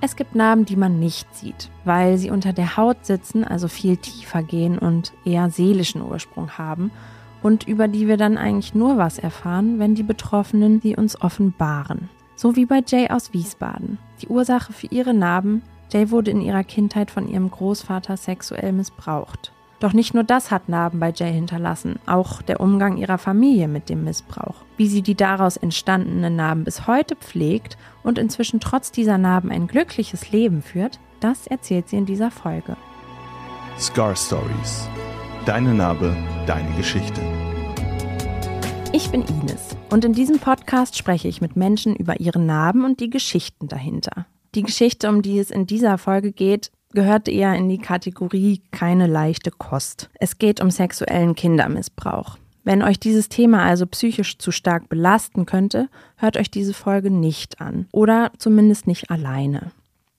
Es gibt Narben, die man nicht sieht, weil sie unter der Haut sitzen, also viel tiefer gehen und eher seelischen Ursprung haben und über die wir dann eigentlich nur was erfahren, wenn die Betroffenen sie uns offenbaren. So wie bei Jay aus Wiesbaden. Die Ursache für ihre Narben, Jay wurde in ihrer Kindheit von ihrem Großvater sexuell missbraucht. Doch nicht nur das hat Narben bei Jay hinterlassen, auch der Umgang ihrer Familie mit dem Missbrauch. Wie sie die daraus entstandenen Narben bis heute pflegt und inzwischen trotz dieser Narben ein glückliches Leben führt, das erzählt sie in dieser Folge. Scar Stories. Deine Narbe, deine Geschichte. Ich bin Ines und in diesem Podcast spreche ich mit Menschen über ihre Narben und die Geschichten dahinter. Die Geschichte, um die es in dieser Folge geht, gehört eher in die Kategorie keine leichte Kost. Es geht um sexuellen Kindermissbrauch. Wenn euch dieses Thema also psychisch zu stark belasten könnte, hört euch diese Folge nicht an oder zumindest nicht alleine.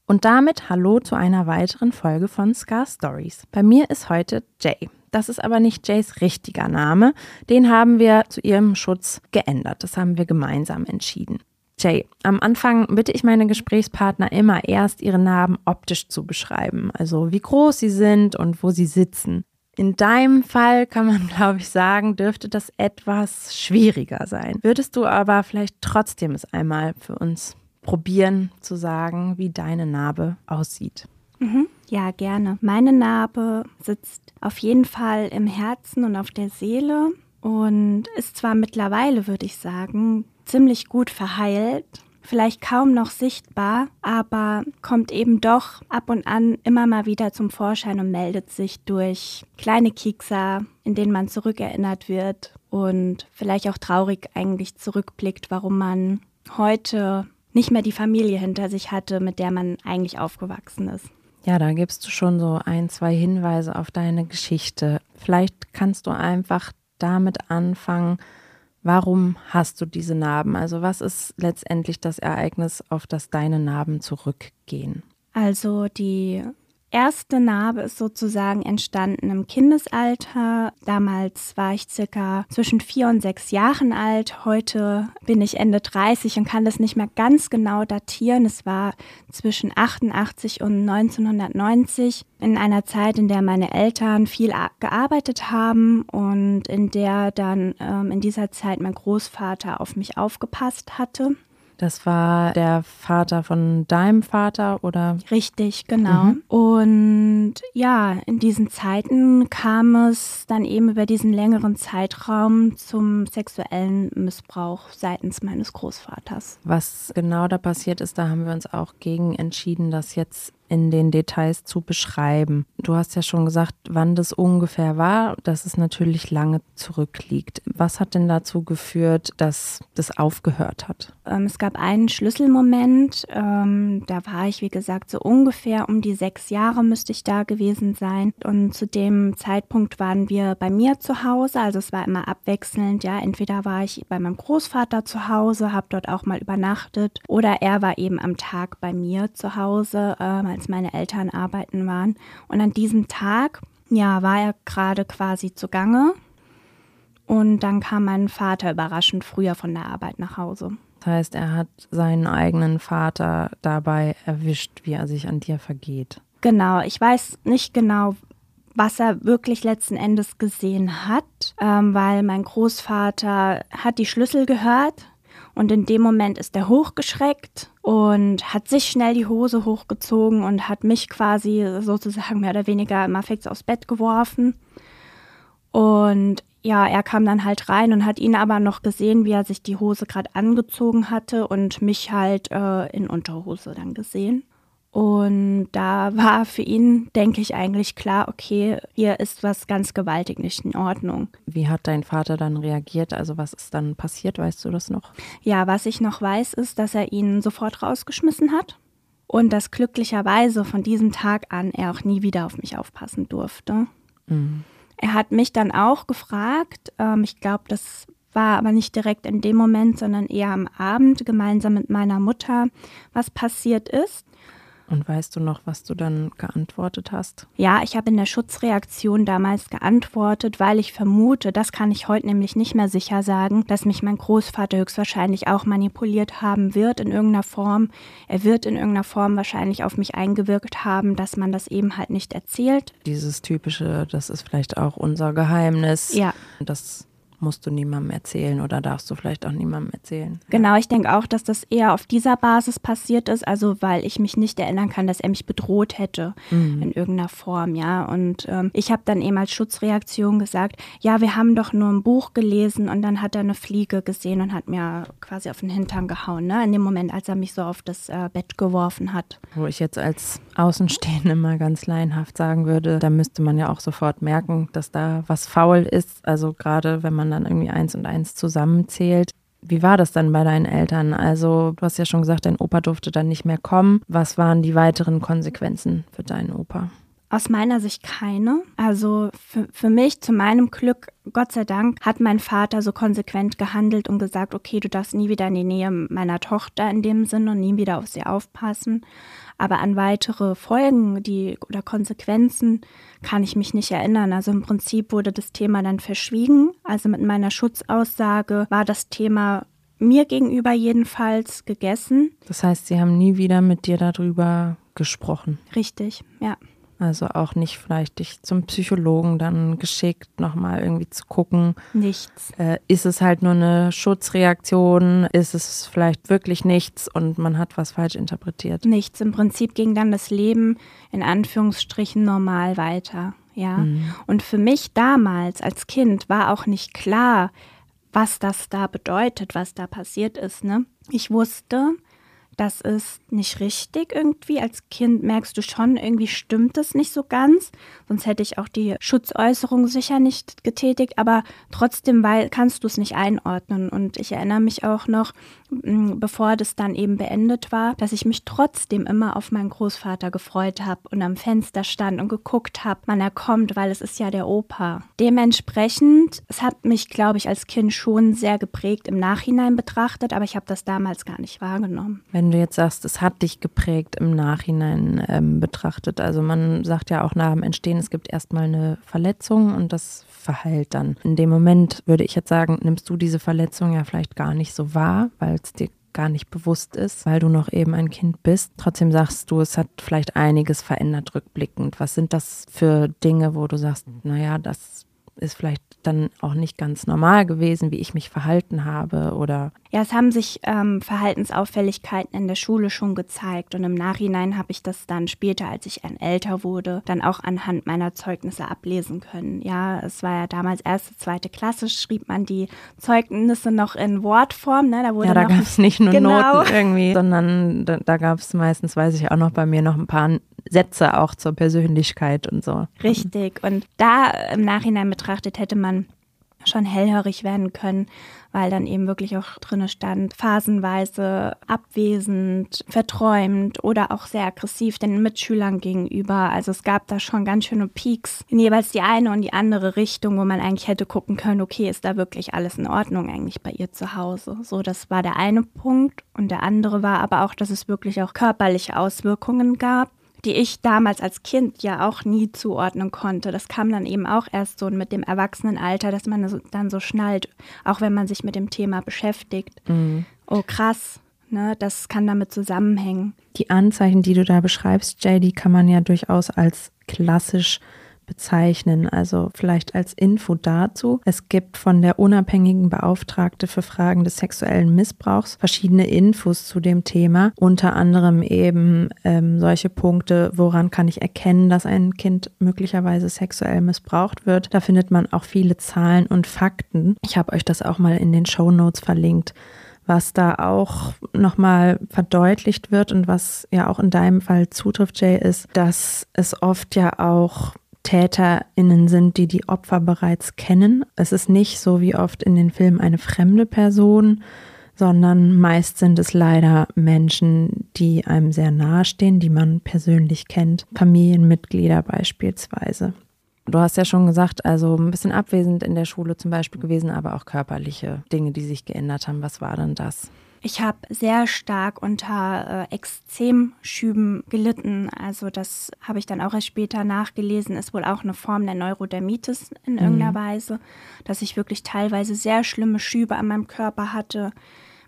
Und damit hallo zu einer weiteren Folge von Scar Stories. Bei mir ist heute Jay. Das ist aber nicht Jays richtiger Name. Den haben wir zu ihrem Schutz geändert. Das haben wir gemeinsam entschieden. Jay, am Anfang bitte ich meine Gesprächspartner immer erst ihre Narben optisch zu beschreiben, also wie groß sie sind und wo sie sitzen. In deinem Fall kann man, glaube ich, sagen, dürfte das etwas schwieriger sein. Würdest du aber vielleicht trotzdem es einmal für uns probieren zu sagen, wie deine Narbe aussieht? Mhm. Ja, gerne. Meine Narbe sitzt auf jeden Fall im Herzen und auf der Seele und ist zwar mittlerweile, würde ich sagen, ziemlich gut verheilt, vielleicht kaum noch sichtbar, aber kommt eben doch ab und an immer mal wieder zum Vorschein und meldet sich durch kleine Kiekser, in denen man zurückerinnert wird und vielleicht auch traurig eigentlich zurückblickt, warum man heute nicht mehr die Familie hinter sich hatte, mit der man eigentlich aufgewachsen ist. Ja, da gibst du schon so ein, zwei Hinweise auf deine Geschichte. Vielleicht kannst du einfach damit anfangen, Warum hast du diese Narben? Also was ist letztendlich das Ereignis, auf das deine Narben zurückgehen? Also die erste Narbe ist sozusagen entstanden im Kindesalter. Damals war ich circa zwischen vier und sechs Jahren alt. Heute bin ich Ende 30 und kann das nicht mehr ganz genau datieren. Es war zwischen 88 und 1990 in einer Zeit, in der meine Eltern viel gearbeitet haben und in der dann ähm, in dieser Zeit mein Großvater auf mich aufgepasst hatte. Das war der Vater von deinem Vater oder? Richtig, genau. Mhm. Und ja, in diesen Zeiten kam es dann eben über diesen längeren Zeitraum zum sexuellen Missbrauch seitens meines Großvaters. Was genau da passiert ist, da haben wir uns auch gegen entschieden, das jetzt in den Details zu beschreiben. Du hast ja schon gesagt, wann das ungefähr war, dass es natürlich lange zurückliegt. Was hat denn dazu geführt, dass das aufgehört hat? Ähm, es gab einen Schlüsselmoment, ähm, da war ich, wie gesagt, so ungefähr um die sechs Jahre müsste ich da gewesen sein. Und zu dem Zeitpunkt waren wir bei mir zu Hause, also es war immer abwechselnd, ja, entweder war ich bei meinem Großvater zu Hause, habe dort auch mal übernachtet, oder er war eben am Tag bei mir zu Hause, äh, als meine Eltern arbeiten waren. Und an diesem Tag, ja, war er gerade quasi zugange. Und dann kam mein Vater überraschend früher von der Arbeit nach Hause. Das heißt, er hat seinen eigenen Vater dabei erwischt, wie er sich an dir vergeht. Genau, ich weiß nicht genau, was er wirklich letzten Endes gesehen hat, ähm, weil mein Großvater hat die Schlüssel gehört und in dem Moment ist er hochgeschreckt und hat sich schnell die Hose hochgezogen und hat mich quasi sozusagen mehr oder weniger immer fix aufs Bett geworfen. Und ja, er kam dann halt rein und hat ihn aber noch gesehen, wie er sich die Hose gerade angezogen hatte und mich halt äh, in Unterhose dann gesehen. Und da war für ihn, denke ich, eigentlich klar, okay, hier ist was ganz gewaltig nicht in Ordnung. Wie hat dein Vater dann reagiert? Also was ist dann passiert? Weißt du das noch? Ja, was ich noch weiß, ist, dass er ihn sofort rausgeschmissen hat und dass glücklicherweise von diesem Tag an er auch nie wieder auf mich aufpassen durfte. Mhm. Er hat mich dann auch gefragt, ähm, ich glaube, das war aber nicht direkt in dem Moment, sondern eher am Abend gemeinsam mit meiner Mutter, was passiert ist. Und weißt du noch, was du dann geantwortet hast? Ja, ich habe in der Schutzreaktion damals geantwortet, weil ich vermute, das kann ich heute nämlich nicht mehr sicher sagen, dass mich mein Großvater höchstwahrscheinlich auch manipuliert haben wird in irgendeiner Form. Er wird in irgendeiner Form wahrscheinlich auf mich eingewirkt haben, dass man das eben halt nicht erzählt. Dieses typische, das ist vielleicht auch unser Geheimnis. Ja. Das musst du niemandem erzählen oder darfst du vielleicht auch niemandem erzählen. Genau, ich denke auch, dass das eher auf dieser Basis passiert ist, also weil ich mich nicht erinnern kann, dass er mich bedroht hätte mhm. in irgendeiner Form, ja. Und ähm, ich habe dann eben als Schutzreaktion gesagt, ja, wir haben doch nur ein Buch gelesen und dann hat er eine Fliege gesehen und hat mir quasi auf den Hintern gehauen, ne? In dem Moment, als er mich so auf das äh, Bett geworfen hat. Wo ich jetzt als Außenstehende mal ganz laienhaft sagen würde, da müsste man ja auch sofort merken, dass da was faul ist. Also gerade wenn man man dann irgendwie eins und eins zusammenzählt. Wie war das dann bei deinen Eltern? Also, du hast ja schon gesagt, dein Opa durfte dann nicht mehr kommen. Was waren die weiteren Konsequenzen für deinen Opa? Aus meiner Sicht keine. Also für, für mich, zu meinem Glück, Gott sei Dank, hat mein Vater so konsequent gehandelt und gesagt, okay, du darfst nie wieder in die Nähe meiner Tochter in dem Sinne und nie wieder auf sie aufpassen. Aber an weitere Folgen die, oder Konsequenzen kann ich mich nicht erinnern. Also im Prinzip wurde das Thema dann verschwiegen. Also mit meiner Schutzaussage war das Thema mir gegenüber jedenfalls gegessen. Das heißt, Sie haben nie wieder mit dir darüber gesprochen. Richtig, ja. Also auch nicht vielleicht dich zum Psychologen dann geschickt, nochmal irgendwie zu gucken. Nichts. Äh, ist es halt nur eine Schutzreaktion? Ist es vielleicht wirklich nichts und man hat was falsch interpretiert? Nichts. Im Prinzip ging dann das Leben in Anführungsstrichen normal weiter. Ja. Mhm. Und für mich damals als Kind war auch nicht klar, was das da bedeutet, was da passiert ist. Ne? Ich wusste, das ist nicht richtig irgendwie. Als Kind merkst du schon, irgendwie stimmt es nicht so ganz. Sonst hätte ich auch die Schutzäußerung sicher nicht getätigt, aber trotzdem weil, kannst du es nicht einordnen. Und ich erinnere mich auch noch, bevor das dann eben beendet war, dass ich mich trotzdem immer auf meinen Großvater gefreut habe und am Fenster stand und geguckt habe, wann er kommt, weil es ist ja der Opa. Dementsprechend, es hat mich, glaube ich, als Kind schon sehr geprägt im Nachhinein betrachtet, aber ich habe das damals gar nicht wahrgenommen. Wenn du jetzt sagst, es hat dich geprägt im Nachhinein ähm, betrachtet, also man sagt ja auch nach dem Entstehen, es gibt erstmal eine Verletzung und das verheilt dann. In dem Moment würde ich jetzt sagen, nimmst du diese Verletzung ja vielleicht gar nicht so wahr, weil es dir gar nicht bewusst ist, weil du noch eben ein Kind bist. Trotzdem sagst du, es hat vielleicht einiges verändert rückblickend. Was sind das für Dinge, wo du sagst, naja, das ist vielleicht dann auch nicht ganz normal gewesen, wie ich mich verhalten habe oder ja, es haben sich ähm, Verhaltensauffälligkeiten in der Schule schon gezeigt und im Nachhinein habe ich das dann später, als ich ein älter wurde, dann auch anhand meiner Zeugnisse ablesen können. Ja, es war ja damals erste, zweite Klasse, schrieb man die Zeugnisse noch in Wortform. Ne? Da wurde ja, da gab es nicht nur genau. Noten irgendwie, sondern da, da gab es meistens, weiß ich auch noch bei mir, noch ein paar Sätze auch zur Persönlichkeit und so. Richtig. Und da im Nachhinein betrachtet hätte man schon hellhörig werden können, weil dann eben wirklich auch drinne stand, phasenweise abwesend, verträumt oder auch sehr aggressiv den Mitschülern gegenüber. Also es gab da schon ganz schöne Peaks in jeweils die eine und die andere Richtung, wo man eigentlich hätte gucken können, okay, ist da wirklich alles in Ordnung eigentlich bei ihr zu Hause? So, das war der eine Punkt. Und der andere war aber auch, dass es wirklich auch körperliche Auswirkungen gab die ich damals als Kind ja auch nie zuordnen konnte. Das kam dann eben auch erst so mit dem Erwachsenenalter, dass man dann so schnallt, auch wenn man sich mit dem Thema beschäftigt. Mhm. Oh, krass. Ne, das kann damit zusammenhängen. Die Anzeichen, die du da beschreibst, Jay, die kann man ja durchaus als klassisch bezeichnen. Also vielleicht als Info dazu. Es gibt von der unabhängigen Beauftragte für Fragen des sexuellen Missbrauchs verschiedene Infos zu dem Thema. Unter anderem eben ähm, solche Punkte, woran kann ich erkennen, dass ein Kind möglicherweise sexuell missbraucht wird. Da findet man auch viele Zahlen und Fakten. Ich habe euch das auch mal in den Show Notes verlinkt was da auch nochmal verdeutlicht wird und was ja auch in deinem Fall zutrifft, Jay, ist, dass es oft ja auch TäterInnen sind, die die Opfer bereits kennen. Es ist nicht so wie oft in den Filmen eine fremde Person, sondern meist sind es leider Menschen, die einem sehr nahestehen, die man persönlich kennt, Familienmitglieder beispielsweise. Du hast ja schon gesagt, also ein bisschen abwesend in der Schule zum Beispiel gewesen, aber auch körperliche Dinge, die sich geändert haben. Was war denn das? Ich habe sehr stark unter äh, Extremschüben gelitten. Also das habe ich dann auch erst später nachgelesen, ist wohl auch eine Form der Neurodermitis in mhm. irgendeiner Weise, dass ich wirklich teilweise sehr schlimme Schübe an meinem Körper hatte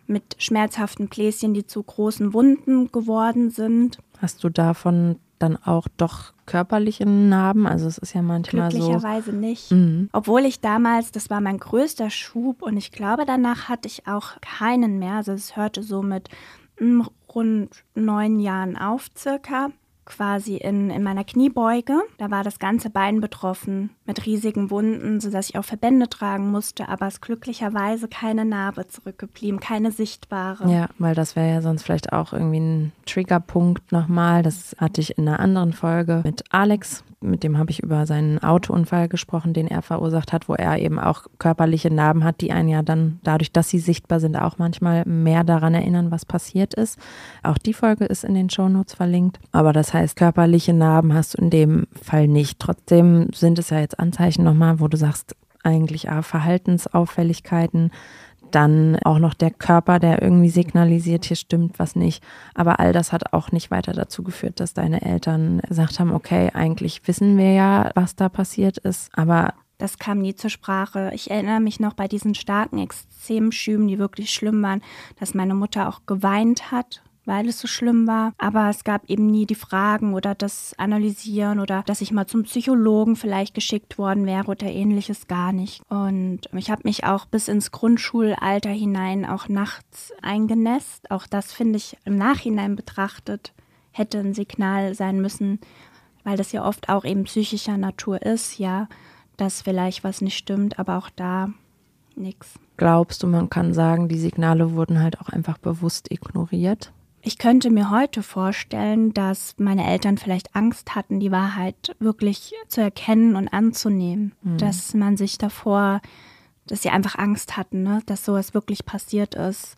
mit schmerzhaften Bläschen, die zu großen Wunden geworden sind. Hast du davon dann auch doch körperliche Narben? Also es ist ja manchmal Glücklicherweise so. nicht. Mhm. Obwohl ich damals, das war mein größter Schub und ich glaube, danach hatte ich auch keinen mehr. Also es hörte so mit mm, rund neun Jahren auf circa quasi in, in meiner Kniebeuge. Da war das ganze Bein betroffen mit riesigen Wunden, sodass ich auch Verbände tragen musste, aber es glücklicherweise keine Narbe zurückgeblieben, keine sichtbare. Ja, weil das wäre ja sonst vielleicht auch irgendwie ein Triggerpunkt nochmal. Das hatte ich in einer anderen Folge mit Alex, mit dem habe ich über seinen Autounfall gesprochen, den er verursacht hat, wo er eben auch körperliche Narben hat, die einen ja dann dadurch, dass sie sichtbar sind, auch manchmal mehr daran erinnern, was passiert ist. Auch die Folge ist in den Shownotes verlinkt. Aber das heißt, körperliche Narben hast du in dem Fall nicht. Trotzdem sind es ja jetzt Anzeichen nochmal, wo du sagst, eigentlich ah, Verhaltensauffälligkeiten, dann auch noch der Körper, der irgendwie signalisiert, hier stimmt was nicht. Aber all das hat auch nicht weiter dazu geführt, dass deine Eltern gesagt haben, okay, eigentlich wissen wir ja, was da passiert ist, aber das kam nie zur Sprache. Ich erinnere mich noch bei diesen starken Extremschüben, die wirklich schlimm waren, dass meine Mutter auch geweint hat weil es so schlimm war. Aber es gab eben nie die Fragen oder das Analysieren oder dass ich mal zum Psychologen vielleicht geschickt worden wäre oder ähnliches gar nicht. Und ich habe mich auch bis ins Grundschulalter hinein auch nachts eingenässt. Auch das finde ich im Nachhinein betrachtet hätte ein Signal sein müssen, weil das ja oft auch eben psychischer Natur ist, ja, dass vielleicht was nicht stimmt, aber auch da nichts. Glaubst du, man kann sagen, die Signale wurden halt auch einfach bewusst ignoriert? Ich könnte mir heute vorstellen, dass meine Eltern vielleicht Angst hatten, die Wahrheit wirklich zu erkennen und anzunehmen. Mhm. Dass man sich davor, dass sie einfach Angst hatten, ne? dass sowas wirklich passiert ist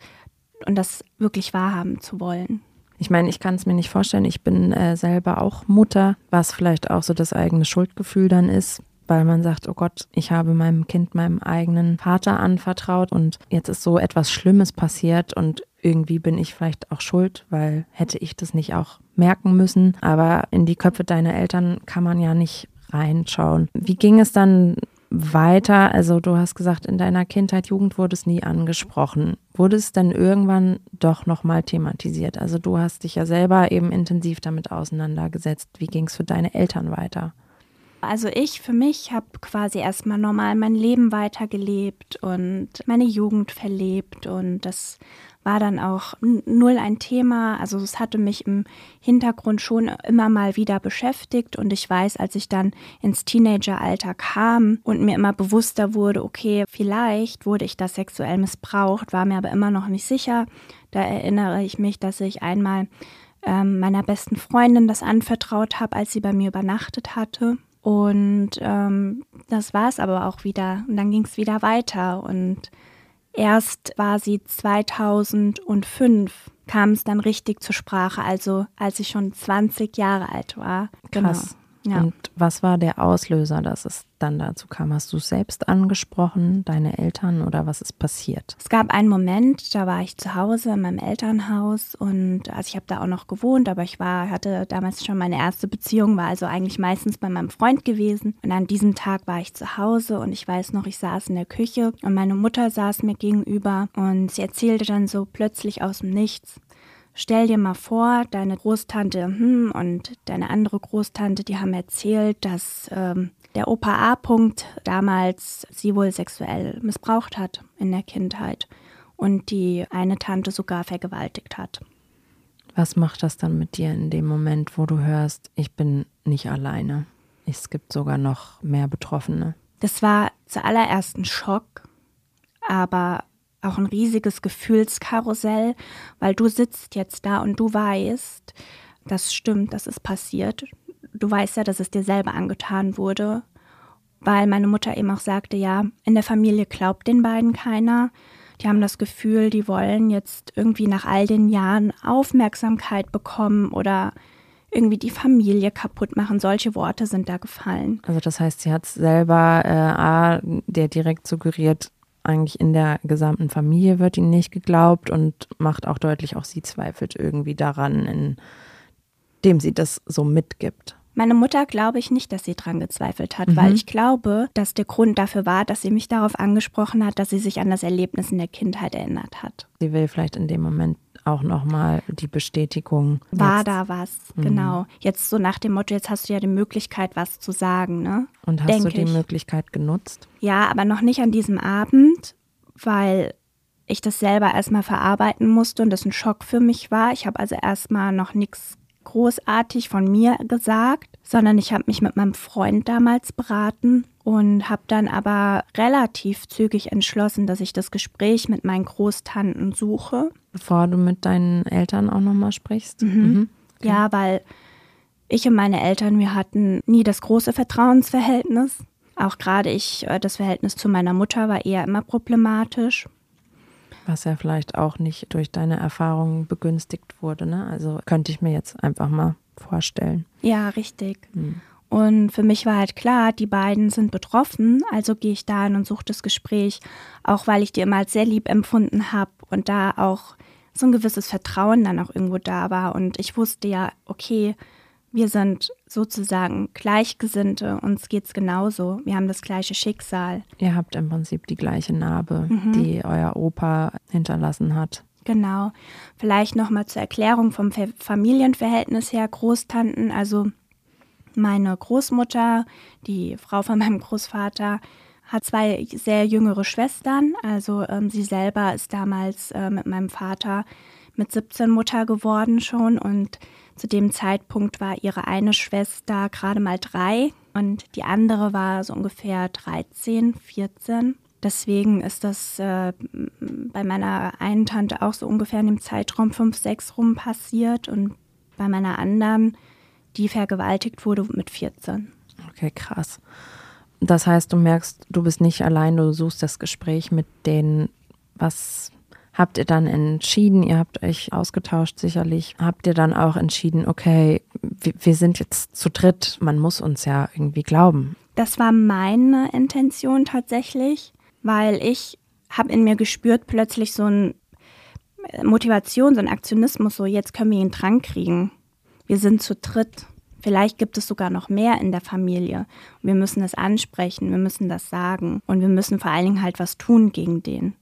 und das wirklich wahrhaben zu wollen. Ich meine, ich kann es mir nicht vorstellen. Ich bin äh, selber auch Mutter, was vielleicht auch so das eigene Schuldgefühl dann ist, weil man sagt, oh Gott, ich habe meinem Kind meinem eigenen Vater anvertraut und jetzt ist so etwas Schlimmes passiert und irgendwie bin ich vielleicht auch schuld, weil hätte ich das nicht auch merken müssen. Aber in die Köpfe deiner Eltern kann man ja nicht reinschauen. Wie ging es dann weiter? Also du hast gesagt, in deiner Kindheit, Jugend wurde es nie angesprochen. Wurde es dann irgendwann doch nochmal thematisiert? Also du hast dich ja selber eben intensiv damit auseinandergesetzt. Wie ging es für deine Eltern weiter? Also ich für mich habe quasi erstmal normal mein Leben weitergelebt und meine Jugend verlebt und das war dann auch null ein Thema. Also es hatte mich im Hintergrund schon immer mal wieder beschäftigt und ich weiß, als ich dann ins Teenageralter kam und mir immer bewusster wurde, okay, vielleicht wurde ich da sexuell missbraucht, war mir aber immer noch nicht sicher. Da erinnere ich mich, dass ich einmal ähm, meiner besten Freundin das anvertraut habe, als sie bei mir übernachtet hatte. Und ähm, das war es aber auch wieder. Und dann ging es wieder weiter. Und erst war sie 2005, kam es dann richtig zur Sprache, also als ich schon 20 Jahre alt war. Krass. Genau. Ja. Und was war der Auslöser, dass es dann dazu kam? Hast du selbst angesprochen, deine Eltern oder was ist passiert? Es gab einen Moment, da war ich zu Hause in meinem Elternhaus und also ich habe da auch noch gewohnt, aber ich war, hatte damals schon meine erste Beziehung, war also eigentlich meistens bei meinem Freund gewesen. Und an diesem Tag war ich zu Hause und ich weiß noch, ich saß in der Küche und meine Mutter saß mir gegenüber und sie erzählte dann so plötzlich aus dem Nichts. Stell dir mal vor, deine Großtante hm, und deine andere Großtante, die haben erzählt, dass ähm, der Opa A. -Punkt damals sie wohl sexuell missbraucht hat in der Kindheit und die eine Tante sogar vergewaltigt hat. Was macht das dann mit dir in dem Moment, wo du hörst, ich bin nicht alleine? Es gibt sogar noch mehr Betroffene. Das war zuallererst ein Schock, aber auch ein riesiges Gefühlskarussell, weil du sitzt jetzt da und du weißt, das stimmt, das ist passiert. Du weißt ja, dass es dir selber angetan wurde, weil meine Mutter eben auch sagte, ja, in der Familie glaubt den beiden keiner. Die haben das Gefühl, die wollen jetzt irgendwie nach all den Jahren Aufmerksamkeit bekommen oder irgendwie die Familie kaputt machen. Solche Worte sind da gefallen. Also das heißt, sie hat selber äh, A, der direkt suggeriert, eigentlich in der gesamten Familie wird ihnen nicht geglaubt und macht auch deutlich, auch sie zweifelt irgendwie daran, indem sie das so mitgibt. Meine Mutter glaube ich nicht, dass sie dran gezweifelt hat, mhm. weil ich glaube, dass der Grund dafür war, dass sie mich darauf angesprochen hat, dass sie sich an das Erlebnis in der Kindheit erinnert hat. Sie will vielleicht in dem Moment auch nochmal die Bestätigung. War jetzt. da was, mhm. genau. Jetzt so nach dem Motto, jetzt hast du ja die Möglichkeit, was zu sagen, ne? Und hast Denk du die ich. Möglichkeit genutzt? Ja, aber noch nicht an diesem Abend, weil ich das selber erstmal verarbeiten musste und das ein Schock für mich war. Ich habe also erstmal noch nichts großartig von mir gesagt, sondern ich habe mich mit meinem Freund damals beraten und habe dann aber relativ zügig entschlossen, dass ich das Gespräch mit meinen Großtanten suche. Bevor du mit deinen Eltern auch nochmal sprichst? Mhm. Mhm. Okay. Ja, weil ich und meine Eltern, wir hatten nie das große Vertrauensverhältnis. Auch gerade ich, äh, das Verhältnis zu meiner Mutter war eher immer problematisch. Was ja vielleicht auch nicht durch deine Erfahrungen begünstigt wurde, ne? Also könnte ich mir jetzt einfach mal vorstellen. Ja, richtig. Hm. Und für mich war halt klar, die beiden sind betroffen, also gehe ich da hin und suche das Gespräch, auch weil ich die immer als sehr lieb empfunden habe und da auch so ein gewisses Vertrauen dann auch irgendwo da war. Und ich wusste ja, okay, wir sind sozusagen Gleichgesinnte, uns geht es genauso. Wir haben das gleiche Schicksal. Ihr habt im Prinzip die gleiche Narbe, mhm. die euer Opa hinterlassen hat. Genau. Vielleicht nochmal zur Erklärung vom Familienverhältnis her. Großtanten, also meine Großmutter, die Frau von meinem Großvater, hat zwei sehr jüngere Schwestern. Also ähm, sie selber ist damals äh, mit meinem Vater mit 17 Mutter geworden schon und zu dem Zeitpunkt war ihre eine Schwester gerade mal drei und die andere war so ungefähr 13, 14. Deswegen ist das äh, bei meiner einen Tante auch so ungefähr in dem Zeitraum 5, 6 rum passiert und bei meiner anderen, die vergewaltigt wurde mit 14. Okay, krass. Das heißt, du merkst, du bist nicht allein, du suchst das Gespräch mit denen. Was habt ihr dann entschieden, ihr habt euch ausgetauscht sicherlich, habt ihr dann auch entschieden, okay, wir, sind jetzt zu dritt, man muss uns ja irgendwie glauben. Das war meine Intention tatsächlich, weil ich habe in mir gespürt plötzlich so ein Motivation, so ein Aktionismus, so jetzt können wir ihn dran kriegen. Wir sind zu dritt. Vielleicht gibt es sogar noch mehr in der Familie. Wir müssen das ansprechen, wir müssen das sagen und wir müssen vor allen Dingen halt was tun gegen den.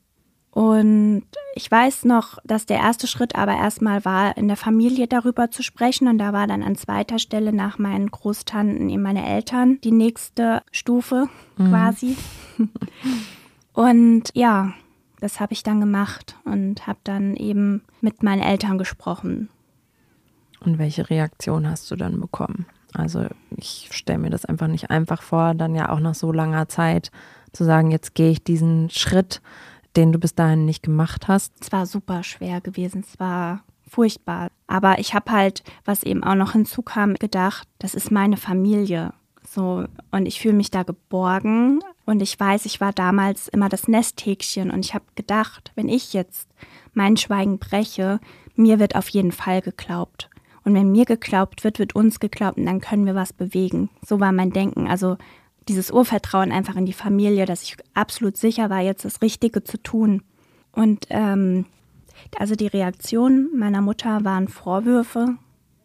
Und ich weiß noch, dass der erste Schritt aber erstmal war, in der Familie darüber zu sprechen. Und da war dann an zweiter Stelle nach meinen Großtanten eben meine Eltern die nächste Stufe mhm. quasi. und ja, das habe ich dann gemacht und habe dann eben mit meinen Eltern gesprochen. Und welche Reaktion hast du dann bekommen? Also ich stelle mir das einfach nicht einfach vor, dann ja auch nach so langer Zeit zu sagen, jetzt gehe ich diesen Schritt den du bis dahin nicht gemacht hast? Es war super schwer gewesen. Es war furchtbar. Aber ich habe halt, was eben auch noch hinzukam, gedacht, das ist meine Familie. So, und ich fühle mich da geborgen. Und ich weiß, ich war damals immer das Nesthäkchen. Und ich habe gedacht, wenn ich jetzt mein Schweigen breche, mir wird auf jeden Fall geglaubt. Und wenn mir geglaubt wird, wird uns geglaubt und dann können wir was bewegen. So war mein Denken. Also dieses Urvertrauen einfach in die Familie, dass ich absolut sicher war, jetzt das Richtige zu tun. Und ähm, also die Reaktion meiner Mutter waren Vorwürfe.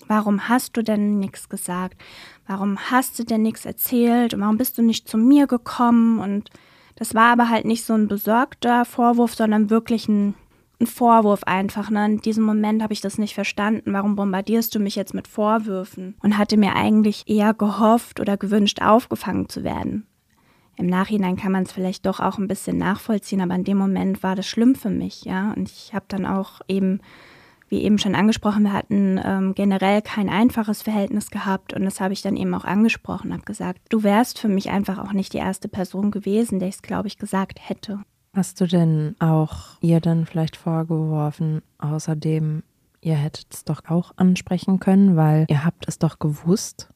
Warum hast du denn nichts gesagt? Warum hast du denn nichts erzählt? Und warum bist du nicht zu mir gekommen? Und das war aber halt nicht so ein besorgter Vorwurf, sondern wirklich ein ein Vorwurf einfach. Ne? In diesem Moment habe ich das nicht verstanden. Warum bombardierst du mich jetzt mit Vorwürfen? Und hatte mir eigentlich eher gehofft oder gewünscht, aufgefangen zu werden. Im Nachhinein kann man es vielleicht doch auch ein bisschen nachvollziehen, aber in dem Moment war das schlimm für mich, ja. Und ich habe dann auch eben, wie eben schon angesprochen, wir hatten ähm, generell kein einfaches Verhältnis gehabt und das habe ich dann eben auch angesprochen, habe gesagt, du wärst für mich einfach auch nicht die erste Person gewesen, der ich es, glaube ich, gesagt hätte. Hast du denn auch ihr dann vielleicht vorgeworfen, außerdem, ihr hättet es doch auch ansprechen können, weil ihr habt es doch gewusst?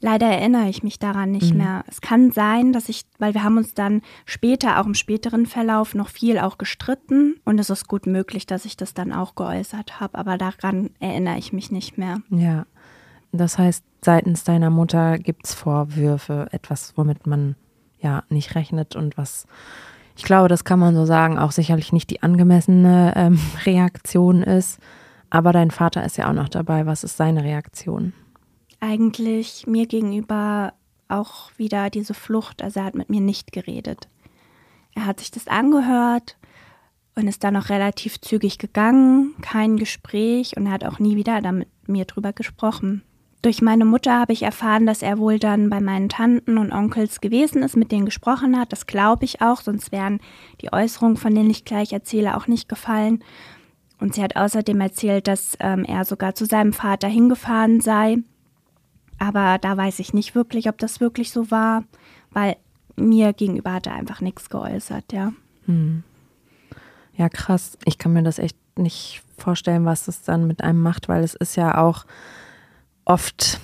Leider erinnere ich mich daran nicht mhm. mehr. Es kann sein, dass ich, weil wir haben uns dann später, auch im späteren Verlauf, noch viel auch gestritten und es ist gut möglich, dass ich das dann auch geäußert habe, aber daran erinnere ich mich nicht mehr. Ja, das heißt, seitens deiner Mutter gibt es Vorwürfe, etwas, womit man ja nicht rechnet und was ich glaube, das kann man so sagen, auch sicherlich nicht die angemessene ähm, Reaktion ist. Aber dein Vater ist ja auch noch dabei. Was ist seine Reaktion? Eigentlich mir gegenüber auch wieder diese Flucht. Also er hat mit mir nicht geredet. Er hat sich das angehört und ist dann auch relativ zügig gegangen, kein Gespräch und er hat auch nie wieder da mit mir drüber gesprochen. Durch meine Mutter habe ich erfahren, dass er wohl dann bei meinen Tanten und Onkels gewesen ist, mit denen gesprochen hat. Das glaube ich auch, sonst wären die Äußerungen, von denen ich gleich erzähle, auch nicht gefallen. Und sie hat außerdem erzählt, dass ähm, er sogar zu seinem Vater hingefahren sei. Aber da weiß ich nicht wirklich, ob das wirklich so war, weil mir gegenüber hat er einfach nichts geäußert, ja. Hm. Ja, krass. Ich kann mir das echt nicht vorstellen, was das dann mit einem macht, weil es ist ja auch oft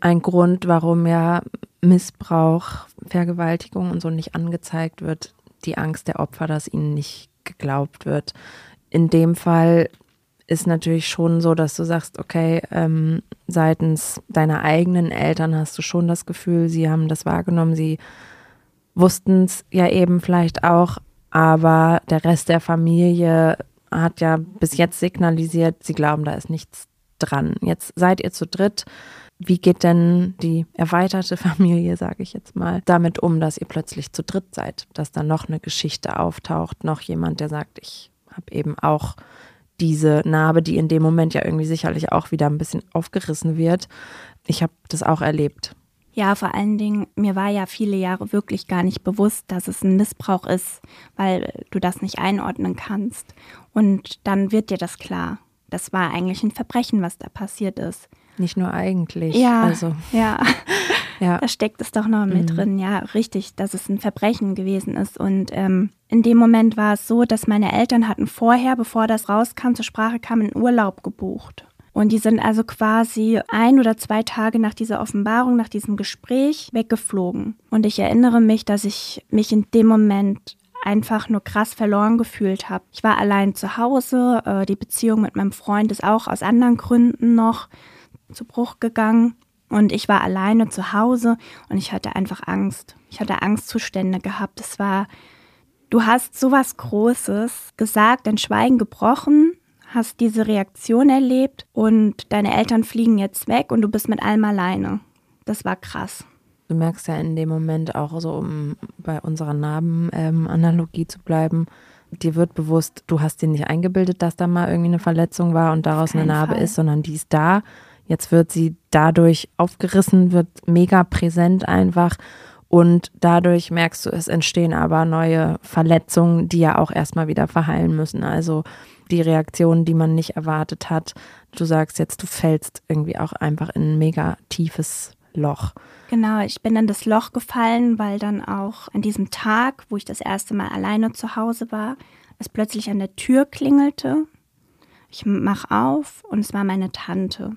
ein Grund, warum ja Missbrauch, Vergewaltigung und so nicht angezeigt wird, die Angst der Opfer, dass ihnen nicht geglaubt wird. In dem Fall ist natürlich schon so, dass du sagst, okay, ähm, seitens deiner eigenen Eltern hast du schon das Gefühl, sie haben das wahrgenommen, sie wussten es ja eben vielleicht auch, aber der Rest der Familie hat ja bis jetzt signalisiert, sie glauben, da ist nichts dran. Jetzt seid ihr zu dritt. Wie geht denn die erweiterte Familie, sage ich jetzt mal, damit um, dass ihr plötzlich zu dritt seid, dass da noch eine Geschichte auftaucht, noch jemand, der sagt, ich habe eben auch diese Narbe, die in dem Moment ja irgendwie sicherlich auch wieder ein bisschen aufgerissen wird. Ich habe das auch erlebt. Ja, vor allen Dingen, mir war ja viele Jahre wirklich gar nicht bewusst, dass es ein Missbrauch ist, weil du das nicht einordnen kannst. Und dann wird dir das klar das war eigentlich ein Verbrechen, was da passiert ist. Nicht nur eigentlich. Ja, also. ja. ja. Da steckt es doch noch mit mhm. drin. Ja, richtig, dass es ein Verbrechen gewesen ist. Und ähm, in dem Moment war es so, dass meine Eltern hatten vorher, bevor das rauskam, zur Sprache kam, einen Urlaub gebucht. Und die sind also quasi ein oder zwei Tage nach dieser Offenbarung, nach diesem Gespräch weggeflogen. Und ich erinnere mich, dass ich mich in dem Moment einfach nur krass verloren gefühlt habe. Ich war allein zu Hause, äh, die Beziehung mit meinem Freund ist auch aus anderen Gründen noch zu Bruch gegangen und ich war alleine zu Hause und ich hatte einfach Angst. Ich hatte Angstzustände gehabt. Es war, du hast sowas Großes gesagt, dein Schweigen gebrochen, hast diese Reaktion erlebt und deine Eltern fliegen jetzt weg und du bist mit allem alleine. Das war krass. Du merkst ja in dem Moment auch so, um bei unserer Narbenanalogie ähm, zu bleiben, dir wird bewusst, du hast dir nicht eingebildet, dass da mal irgendwie eine Verletzung war und daraus eine Narbe Fall. ist, sondern die ist da. Jetzt wird sie dadurch aufgerissen, wird mega präsent einfach. Und dadurch merkst du, es entstehen aber neue Verletzungen, die ja auch erstmal wieder verheilen müssen. Also die Reaktionen, die man nicht erwartet hat. Du sagst jetzt, du fällst irgendwie auch einfach in ein mega tiefes Loch. Genau, ich bin in das Loch gefallen, weil dann auch an diesem Tag, wo ich das erste Mal alleine zu Hause war, es plötzlich an der Tür klingelte. Ich mach auf und es war meine Tante.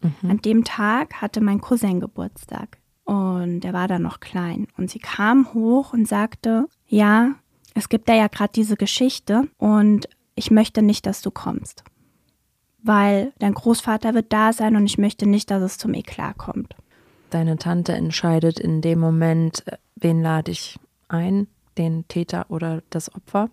Mhm. An dem Tag hatte mein Cousin Geburtstag und er war da noch klein. Und sie kam hoch und sagte, ja, es gibt da ja gerade diese Geschichte und ich möchte nicht, dass du kommst. Weil dein Großvater wird da sein und ich möchte nicht, dass es zum Eklat kommt. Deine Tante entscheidet in dem Moment, wen lade ich ein, den Täter oder das Opfer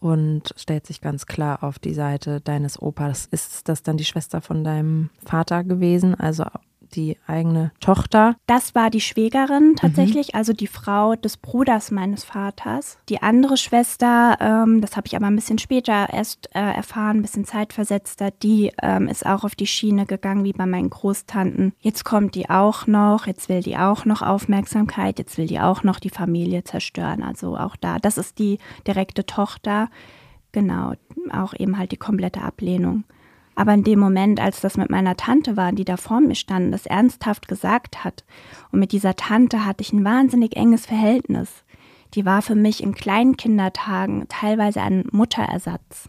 und stellt sich ganz klar auf die Seite deines Opas. Ist das dann die Schwester von deinem Vater gewesen? Also die eigene Tochter. Das war die Schwägerin tatsächlich, mhm. also die Frau des Bruders meines Vaters. Die andere Schwester, ähm, das habe ich aber ein bisschen später erst äh, erfahren, ein bisschen zeitversetzter, die ähm, ist auch auf die Schiene gegangen, wie bei meinen Großtanten. Jetzt kommt die auch noch, jetzt will die auch noch Aufmerksamkeit, jetzt will die auch noch die Familie zerstören. Also auch da, das ist die direkte Tochter. Genau, auch eben halt die komplette Ablehnung. Aber in dem Moment, als das mit meiner Tante war, die da vor mir stand, das ernsthaft gesagt hat, und mit dieser Tante hatte ich ein wahnsinnig enges Verhältnis. Die war für mich in kleinen Kindertagen teilweise ein Mutterersatz.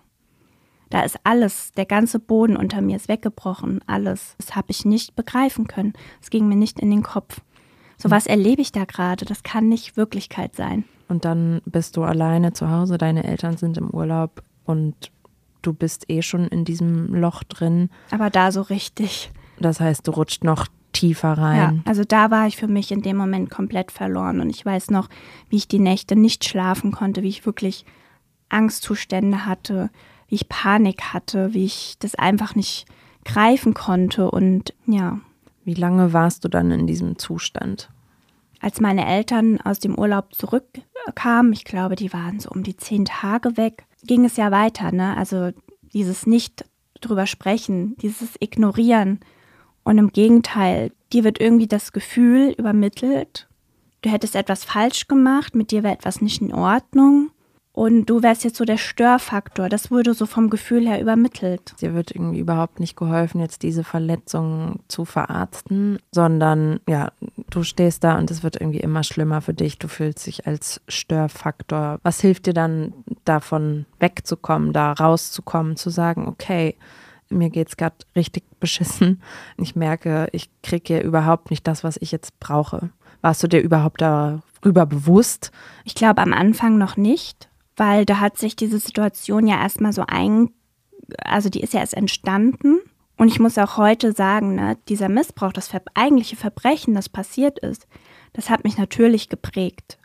Da ist alles, der ganze Boden unter mir ist weggebrochen, alles. Das habe ich nicht begreifen können. Es ging mir nicht in den Kopf. So was erlebe ich da gerade, das kann nicht Wirklichkeit sein. Und dann bist du alleine zu Hause, deine Eltern sind im Urlaub und du bist eh schon in diesem Loch drin. Aber da so richtig. Das heißt, du rutscht noch tiefer rein. Ja, also da war ich für mich in dem Moment komplett verloren. Und ich weiß noch, wie ich die Nächte nicht schlafen konnte, wie ich wirklich Angstzustände hatte, wie ich Panik hatte, wie ich das einfach nicht greifen konnte. Und ja. Wie lange warst du dann in diesem Zustand? Als meine Eltern aus dem Urlaub zurückkamen, ich glaube, die waren so um die zehn Tage weg, ging es ja weiter. Ne? Also dieses nicht drüber sprechen, dieses Ignorieren. Und im Gegenteil, dir wird irgendwie das Gefühl übermittelt, du hättest etwas falsch gemacht, mit dir wäre etwas nicht in Ordnung. Und du wärst jetzt so der Störfaktor. Das wurde so vom Gefühl her übermittelt. Dir wird irgendwie überhaupt nicht geholfen, jetzt diese Verletzung zu verarzten, sondern ja, du stehst da und es wird irgendwie immer schlimmer für dich. Du fühlst dich als Störfaktor. Was hilft dir dann davon wegzukommen, da rauszukommen, zu sagen, okay, mir geht's gerade richtig beschissen. Ich merke, ich kriege hier überhaupt nicht das, was ich jetzt brauche. Warst du dir überhaupt darüber bewusst? Ich glaube am Anfang noch nicht weil da hat sich diese Situation ja erstmal so ein, also die ist ja erst entstanden. Und ich muss auch heute sagen, ne, dieser Missbrauch, das eigentliche Verbrechen, das passiert ist, das hat mich natürlich geprägt.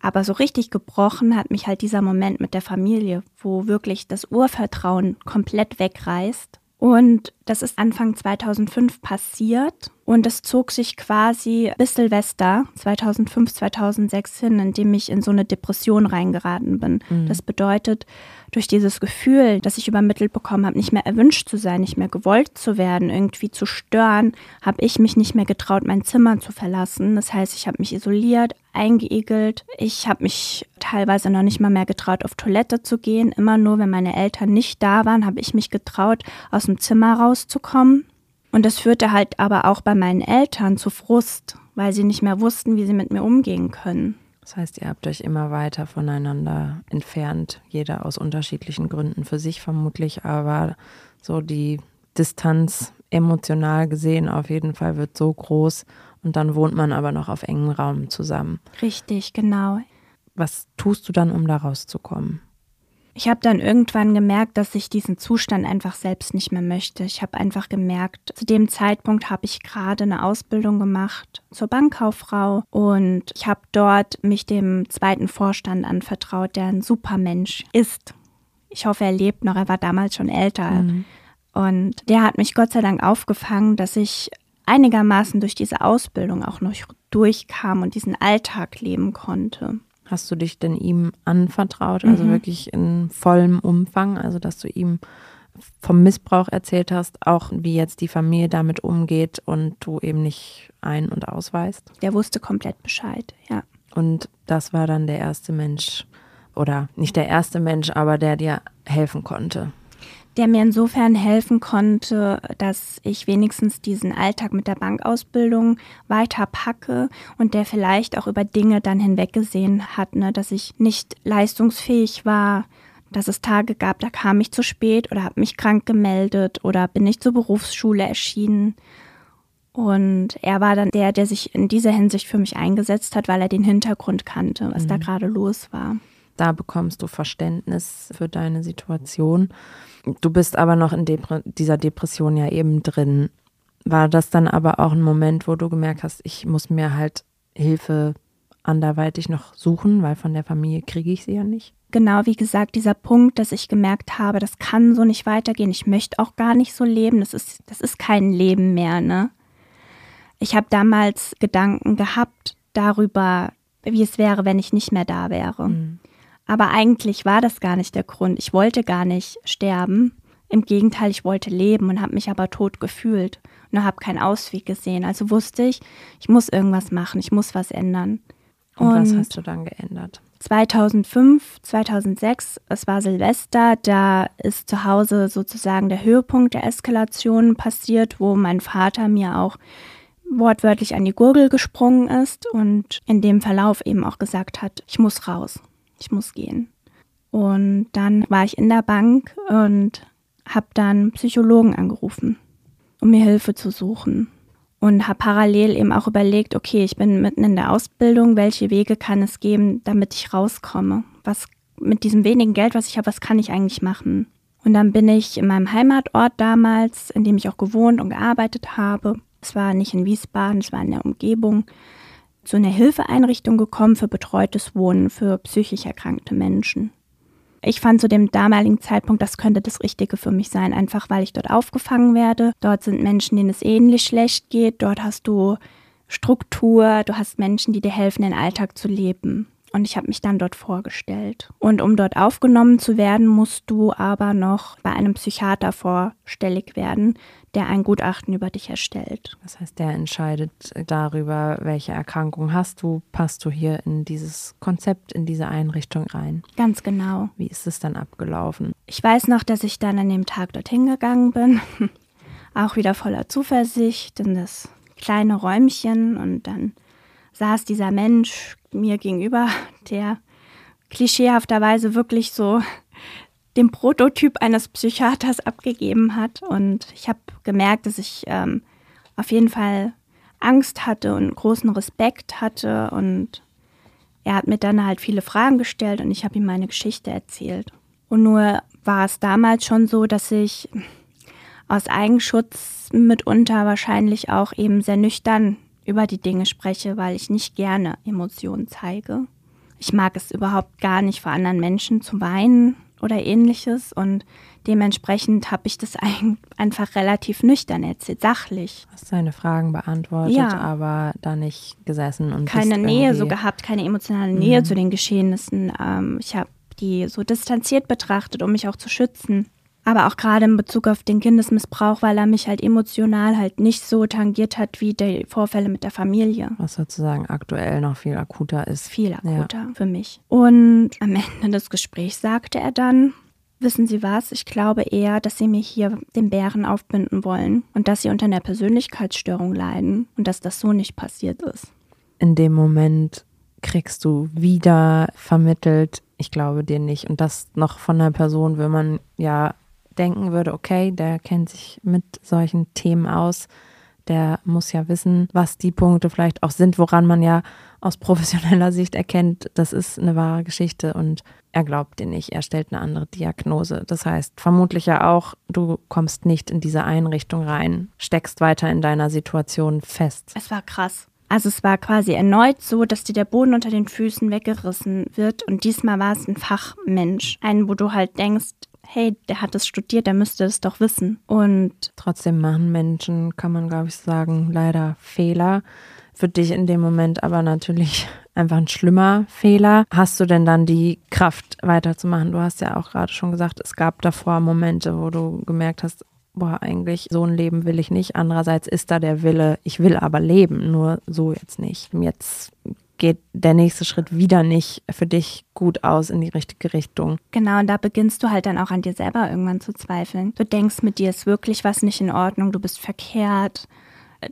Aber so richtig gebrochen hat mich halt dieser Moment mit der Familie, wo wirklich das Urvertrauen komplett wegreißt. Und das ist Anfang 2005 passiert. Und es zog sich quasi bis Silvester 2005, 2006 hin, indem ich in so eine Depression reingeraten bin. Mhm. Das bedeutet, durch dieses Gefühl, das ich übermittelt bekommen habe, nicht mehr erwünscht zu sein, nicht mehr gewollt zu werden, irgendwie zu stören, habe ich mich nicht mehr getraut, mein Zimmer zu verlassen. Das heißt, ich habe mich isoliert, eingeigelt. Ich habe mich teilweise noch nicht mal mehr getraut, auf Toilette zu gehen. Immer nur, wenn meine Eltern nicht da waren, habe ich mich getraut, aus dem Zimmer rauszukommen. Und das führte halt aber auch bei meinen Eltern zu Frust, weil sie nicht mehr wussten, wie sie mit mir umgehen können. Das heißt, ihr habt euch immer weiter voneinander entfernt, jeder aus unterschiedlichen Gründen für sich vermutlich, aber so die Distanz emotional gesehen auf jeden Fall wird so groß und dann wohnt man aber noch auf engem Raum zusammen. Richtig, genau. Was tust du dann, um da rauszukommen? Ich habe dann irgendwann gemerkt, dass ich diesen Zustand einfach selbst nicht mehr möchte. Ich habe einfach gemerkt, zu dem Zeitpunkt habe ich gerade eine Ausbildung gemacht zur Bankkauffrau und ich habe dort mich dem zweiten Vorstand anvertraut, der ein super Mensch ist. Ich hoffe, er lebt noch, er war damals schon älter. Mhm. Und der hat mich Gott sei Dank aufgefangen, dass ich einigermaßen durch diese Ausbildung auch noch durchkam und diesen Alltag leben konnte. Hast du dich denn ihm anvertraut, also mhm. wirklich in vollem Umfang, also dass du ihm vom Missbrauch erzählt hast, auch wie jetzt die Familie damit umgeht und du eben nicht ein- und ausweist? Der wusste komplett Bescheid, ja. Und das war dann der erste Mensch, oder nicht der erste Mensch, aber der dir helfen konnte der mir insofern helfen konnte, dass ich wenigstens diesen Alltag mit der Bankausbildung weiter packe und der vielleicht auch über Dinge dann hinweggesehen hat, ne, dass ich nicht leistungsfähig war, dass es Tage gab, da kam ich zu spät oder habe mich krank gemeldet oder bin nicht zur Berufsschule erschienen. Und er war dann der, der sich in dieser Hinsicht für mich eingesetzt hat, weil er den Hintergrund kannte, was mhm. da gerade los war. Da bekommst du Verständnis für deine Situation. Du bist aber noch in Depre dieser Depression ja eben drin. War das dann aber auch ein Moment, wo du gemerkt hast, ich muss mir halt Hilfe anderweitig noch suchen, weil von der Familie kriege ich sie ja nicht? Genau, wie gesagt, dieser Punkt, dass ich gemerkt habe, das kann so nicht weitergehen. Ich möchte auch gar nicht so leben. Das ist, das ist kein Leben mehr, ne? Ich habe damals Gedanken gehabt darüber, wie es wäre, wenn ich nicht mehr da wäre. Mhm. Aber eigentlich war das gar nicht der Grund. Ich wollte gar nicht sterben. Im Gegenteil, ich wollte leben und habe mich aber tot gefühlt und habe keinen Ausweg gesehen. Also wusste ich, ich muss irgendwas machen, ich muss was ändern. Und, und was hast du dann geändert? 2005, 2006, es war Silvester, da ist zu Hause sozusagen der Höhepunkt der Eskalation passiert, wo mein Vater mir auch wortwörtlich an die Gurgel gesprungen ist und in dem Verlauf eben auch gesagt hat, ich muss raus ich muss gehen. Und dann war ich in der Bank und habe dann Psychologen angerufen, um mir Hilfe zu suchen. Und habe parallel eben auch überlegt, okay, ich bin mitten in der Ausbildung, welche Wege kann es geben, damit ich rauskomme? Was mit diesem wenigen Geld, was ich habe, was kann ich eigentlich machen? Und dann bin ich in meinem Heimatort damals, in dem ich auch gewohnt und gearbeitet habe, Es war nicht in Wiesbaden, es war in der Umgebung zu einer Hilfeeinrichtung gekommen für betreutes Wohnen für psychisch erkrankte Menschen. Ich fand zu dem damaligen Zeitpunkt, das könnte das Richtige für mich sein, einfach weil ich dort aufgefangen werde. Dort sind Menschen, denen es ähnlich schlecht geht. Dort hast du Struktur, du hast Menschen, die dir helfen, den Alltag zu leben. Und ich habe mich dann dort vorgestellt. Und um dort aufgenommen zu werden, musst du aber noch bei einem Psychiater vorstellig werden, der ein Gutachten über dich erstellt. Das heißt, der entscheidet darüber, welche Erkrankung hast du, passt du hier in dieses Konzept, in diese Einrichtung rein. Ganz genau. Wie ist es dann abgelaufen? Ich weiß noch, dass ich dann an dem Tag dorthin gegangen bin, auch wieder voller Zuversicht in das kleine Räumchen und dann saß dieser Mensch mir gegenüber, der klischeehafterweise wirklich so den Prototyp eines Psychiaters abgegeben hat. Und ich habe gemerkt, dass ich ähm, auf jeden Fall Angst hatte und großen Respekt hatte. Und er hat mir dann halt viele Fragen gestellt und ich habe ihm meine Geschichte erzählt. Und nur war es damals schon so, dass ich aus Eigenschutz mitunter wahrscheinlich auch eben sehr nüchtern über die Dinge spreche, weil ich nicht gerne Emotionen zeige. Ich mag es überhaupt gar nicht, vor anderen Menschen zu weinen oder ähnliches. Und dementsprechend habe ich das einfach relativ nüchtern erzählt, sachlich. Hast seine Fragen beantwortet, ja. aber da nicht gesessen und keine Nähe so gehabt, keine emotionale Nähe mhm. zu den Geschehnissen. Ähm, ich habe die so distanziert betrachtet, um mich auch zu schützen. Aber auch gerade in Bezug auf den Kindesmissbrauch, weil er mich halt emotional halt nicht so tangiert hat wie die Vorfälle mit der Familie. Was sozusagen aktuell noch viel akuter ist. Viel akuter ja. für mich. Und am Ende des Gesprächs sagte er dann, Wissen Sie was? Ich glaube eher, dass Sie mir hier den Bären aufbinden wollen und dass Sie unter einer Persönlichkeitsstörung leiden und dass das so nicht passiert ist. In dem Moment kriegst du wieder vermittelt, ich glaube dir nicht. Und das noch von einer Person, wenn man ja denken würde, okay, der kennt sich mit solchen Themen aus, der muss ja wissen, was die Punkte vielleicht auch sind, woran man ja aus professioneller Sicht erkennt, das ist eine wahre Geschichte und er glaubt dir nicht, er stellt eine andere Diagnose. Das heißt, vermutlich ja auch, du kommst nicht in diese Einrichtung rein, steckst weiter in deiner Situation fest. Es war krass. Also es war quasi erneut so, dass dir der Boden unter den Füßen weggerissen wird und diesmal war es ein Fachmensch, einen, wo du halt denkst, hey, der hat das studiert, der müsste es doch wissen. Und trotzdem machen Menschen, kann man glaube ich sagen, leider Fehler. Für dich in dem Moment aber natürlich einfach ein schlimmer Fehler. Hast du denn dann die Kraft weiterzumachen? Du hast ja auch gerade schon gesagt, es gab davor Momente, wo du gemerkt hast, boah, eigentlich so ein Leben will ich nicht. Andererseits ist da der Wille, ich will aber leben, nur so jetzt nicht. Jetzt geht der nächste Schritt wieder nicht für dich gut aus in die richtige Richtung. Genau, und da beginnst du halt dann auch an dir selber irgendwann zu zweifeln. Du denkst, mit dir ist wirklich was nicht in Ordnung, du bist verkehrt,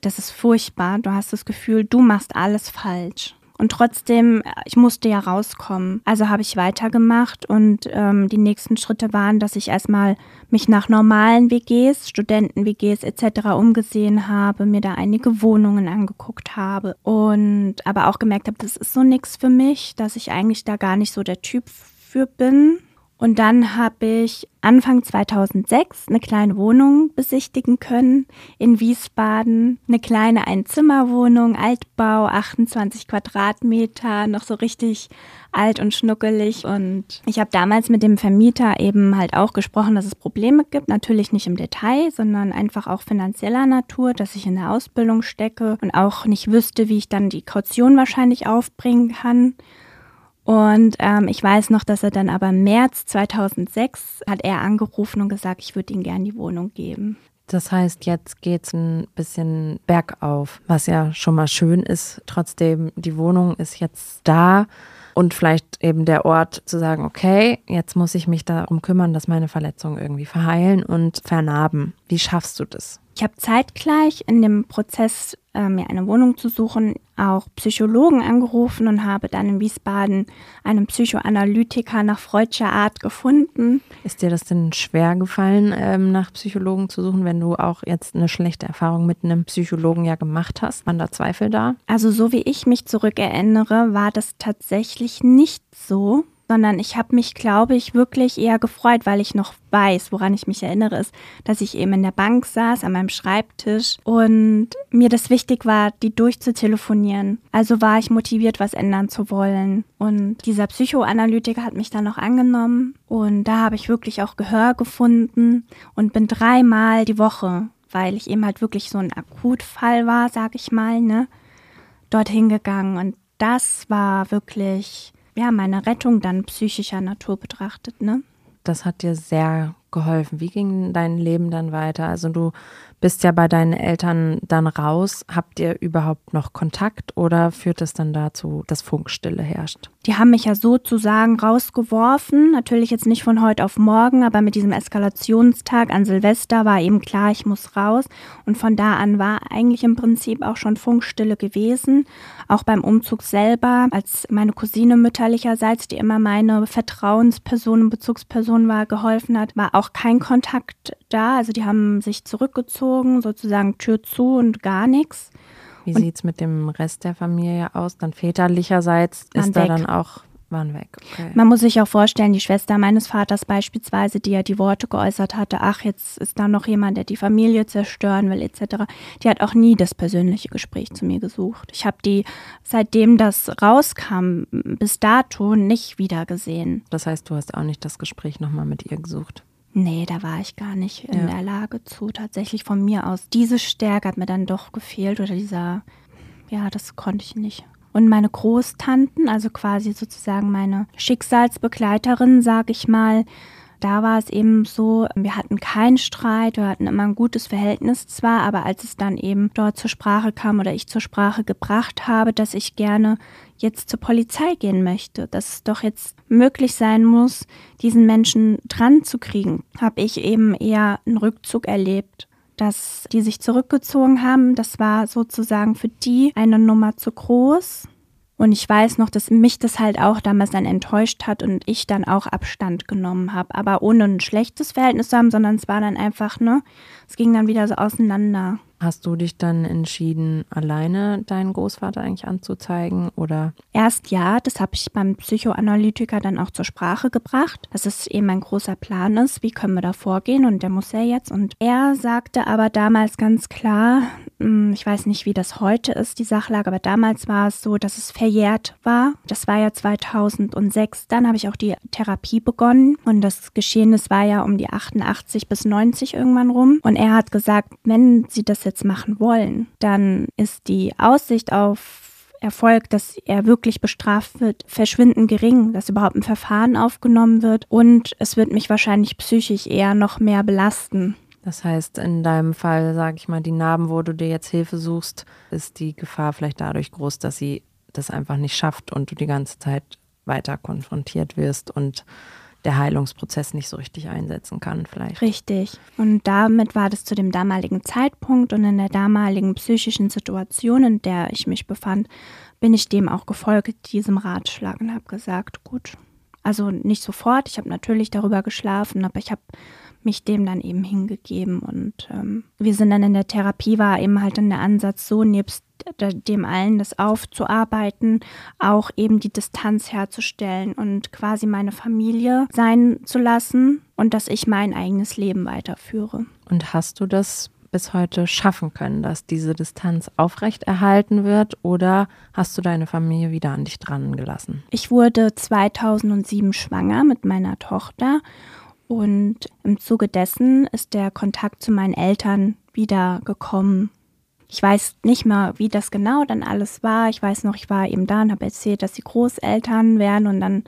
das ist furchtbar, du hast das Gefühl, du machst alles falsch. Und trotzdem, ich musste ja rauskommen. Also habe ich weitergemacht und ähm, die nächsten Schritte waren, dass ich erstmal mich nach normalen WGs, Studenten-WGs etc. umgesehen habe, mir da einige Wohnungen angeguckt habe und aber auch gemerkt habe, das ist so nichts für mich, dass ich eigentlich da gar nicht so der Typ für bin. Und dann habe ich Anfang 2006 eine kleine Wohnung besichtigen können in Wiesbaden. Eine kleine Einzimmerwohnung, Altbau, 28 Quadratmeter, noch so richtig alt und schnuckelig. Und ich habe damals mit dem Vermieter eben halt auch gesprochen, dass es Probleme gibt. Natürlich nicht im Detail, sondern einfach auch finanzieller Natur, dass ich in der Ausbildung stecke und auch nicht wüsste, wie ich dann die Kaution wahrscheinlich aufbringen kann. Und ähm, ich weiß noch, dass er dann aber im März 2006 hat er angerufen und gesagt, ich würde ihm gerne die Wohnung geben. Das heißt, jetzt geht es ein bisschen bergauf, was ja schon mal schön ist. Trotzdem, die Wohnung ist jetzt da und vielleicht eben der Ort zu sagen, okay, jetzt muss ich mich darum kümmern, dass meine Verletzungen irgendwie verheilen und vernarben. Wie schaffst du das? Ich habe zeitgleich in dem Prozess, äh, mir eine Wohnung zu suchen, auch Psychologen angerufen und habe dann in Wiesbaden einen Psychoanalytiker nach freudscher Art gefunden. Ist dir das denn schwer gefallen, ähm, nach Psychologen zu suchen, wenn du auch jetzt eine schlechte Erfahrung mit einem Psychologen ja gemacht hast? Waren da Zweifel da? Also so wie ich mich zurückerinnere, war das tatsächlich nicht so. Sondern ich habe mich, glaube ich, wirklich eher gefreut, weil ich noch weiß, woran ich mich erinnere, ist, dass ich eben in der Bank saß, an meinem Schreibtisch und mir das wichtig war, die durchzutelefonieren. Also war ich motiviert, was ändern zu wollen. Und dieser Psychoanalytiker hat mich dann noch angenommen und da habe ich wirklich auch Gehör gefunden und bin dreimal die Woche, weil ich eben halt wirklich so ein Akutfall war, sag ich mal, ne, dorthin gegangen und das war wirklich ja, meine Rettung dann psychischer Natur betrachtet, ne? Das hat dir sehr geholfen. Wie ging dein Leben dann weiter? Also du bist ja bei deinen Eltern dann raus. Habt ihr überhaupt noch Kontakt oder führt es dann dazu, dass Funkstille herrscht? Die haben mich ja sozusagen rausgeworfen. Natürlich jetzt nicht von heute auf morgen, aber mit diesem Eskalationstag an Silvester war eben klar, ich muss raus. Und von da an war eigentlich im Prinzip auch schon Funkstille gewesen. Auch beim Umzug selber, als meine Cousine mütterlicherseits, die immer meine Vertrauensperson und Bezugsperson war, geholfen hat, war auch kein Kontakt da. Also die haben sich zurückgezogen, sozusagen Tür zu und gar nichts. Wie sieht es mit dem Rest der Familie aus? Dann väterlicherseits ist da dann auch waren weg. Okay. Man muss sich auch vorstellen, die Schwester meines Vaters beispielsweise, die ja die Worte geäußert hatte, ach, jetzt ist da noch jemand, der die Familie zerstören will, etc., die hat auch nie das persönliche Gespräch zu mir gesucht. Ich habe die, seitdem das rauskam, bis dato nicht wieder gesehen. Das heißt, du hast auch nicht das Gespräch nochmal mit ihr gesucht? Nee, da war ich gar nicht in ja. der Lage zu, tatsächlich von mir aus. Diese Stärke hat mir dann doch gefehlt oder dieser, ja, das konnte ich nicht. Und meine Großtanten, also quasi sozusagen meine Schicksalsbegleiterin, sag ich mal, da war es eben so, wir hatten keinen Streit, wir hatten immer ein gutes Verhältnis zwar, aber als es dann eben dort zur Sprache kam oder ich zur Sprache gebracht habe, dass ich gerne jetzt zur Polizei gehen möchte, dass es doch jetzt möglich sein muss, diesen Menschen dran zu kriegen, habe ich eben eher einen Rückzug erlebt dass die sich zurückgezogen haben. Das war sozusagen für die eine Nummer zu groß. Und ich weiß noch, dass mich das halt auch damals dann enttäuscht hat und ich dann auch Abstand genommen habe. Aber ohne ein schlechtes Verhältnis zu haben, sondern es war dann einfach, ne, es ging dann wieder so auseinander. Hast du dich dann entschieden, alleine deinen Großvater eigentlich anzuzeigen oder? Erst ja, das habe ich beim Psychoanalytiker dann auch zur Sprache gebracht, dass es eben ein großer Plan ist, wie können wir da vorgehen und der muss ja jetzt. Und er sagte aber damals ganz klar, hm, ich weiß nicht, wie das heute ist, die Sachlage, aber damals war es so, dass es verjährt war. Das war ja 2006. Dann habe ich auch die Therapie begonnen und das Geschehen, das war ja um die 88 bis 90 irgendwann rum. Und er hat gesagt, wenn Sie das jetzt machen wollen, dann ist die Aussicht auf Erfolg, dass er wirklich bestraft wird, verschwindend gering, dass überhaupt ein Verfahren aufgenommen wird und es wird mich wahrscheinlich psychisch eher noch mehr belasten. Das heißt, in deinem Fall, sage ich mal, die Narben, wo du dir jetzt Hilfe suchst, ist die Gefahr vielleicht dadurch groß, dass sie das einfach nicht schafft und du die ganze Zeit weiter konfrontiert wirst und der Heilungsprozess nicht so richtig einsetzen kann, vielleicht. Richtig. Und damit war das zu dem damaligen Zeitpunkt und in der damaligen psychischen Situation, in der ich mich befand, bin ich dem auch gefolgt, diesem Ratschlag und habe gesagt, gut. Also nicht sofort, ich habe natürlich darüber geschlafen, aber ich habe mich dem dann eben hingegeben. Und ähm, wir sind dann in der Therapie, war eben halt dann der Ansatz so, nebst dem allen das aufzuarbeiten, auch eben die Distanz herzustellen und quasi meine Familie sein zu lassen und dass ich mein eigenes Leben weiterführe. Und hast du das bis heute schaffen können, dass diese Distanz aufrechterhalten wird oder hast du deine Familie wieder an dich dran gelassen? Ich wurde 2007 schwanger mit meiner Tochter und im Zuge dessen ist der Kontakt zu meinen Eltern wieder gekommen. Ich weiß nicht mal, wie das genau dann alles war. Ich weiß noch, ich war eben da und habe erzählt, dass sie Großeltern wären und dann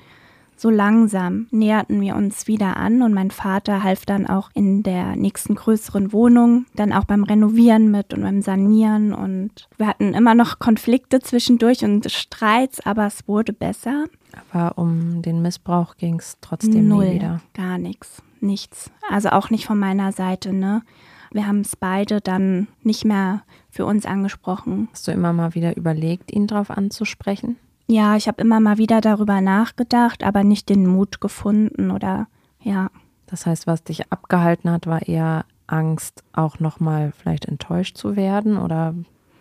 so langsam näherten wir uns wieder an und mein Vater half dann auch in der nächsten größeren Wohnung, dann auch beim Renovieren mit und beim Sanieren und wir hatten immer noch Konflikte zwischendurch und Streits, aber es wurde besser. Aber um den Missbrauch ging es trotzdem Null, nie wieder. Gar nichts, nichts. Also auch nicht von meiner Seite, ne? Wir haben es beide dann nicht mehr für uns angesprochen. Hast du immer mal wieder überlegt, ihn darauf anzusprechen? Ja, ich habe immer mal wieder darüber nachgedacht, aber nicht den Mut gefunden oder ja. Das heißt, was dich abgehalten hat, war eher Angst, auch nochmal vielleicht enttäuscht zu werden oder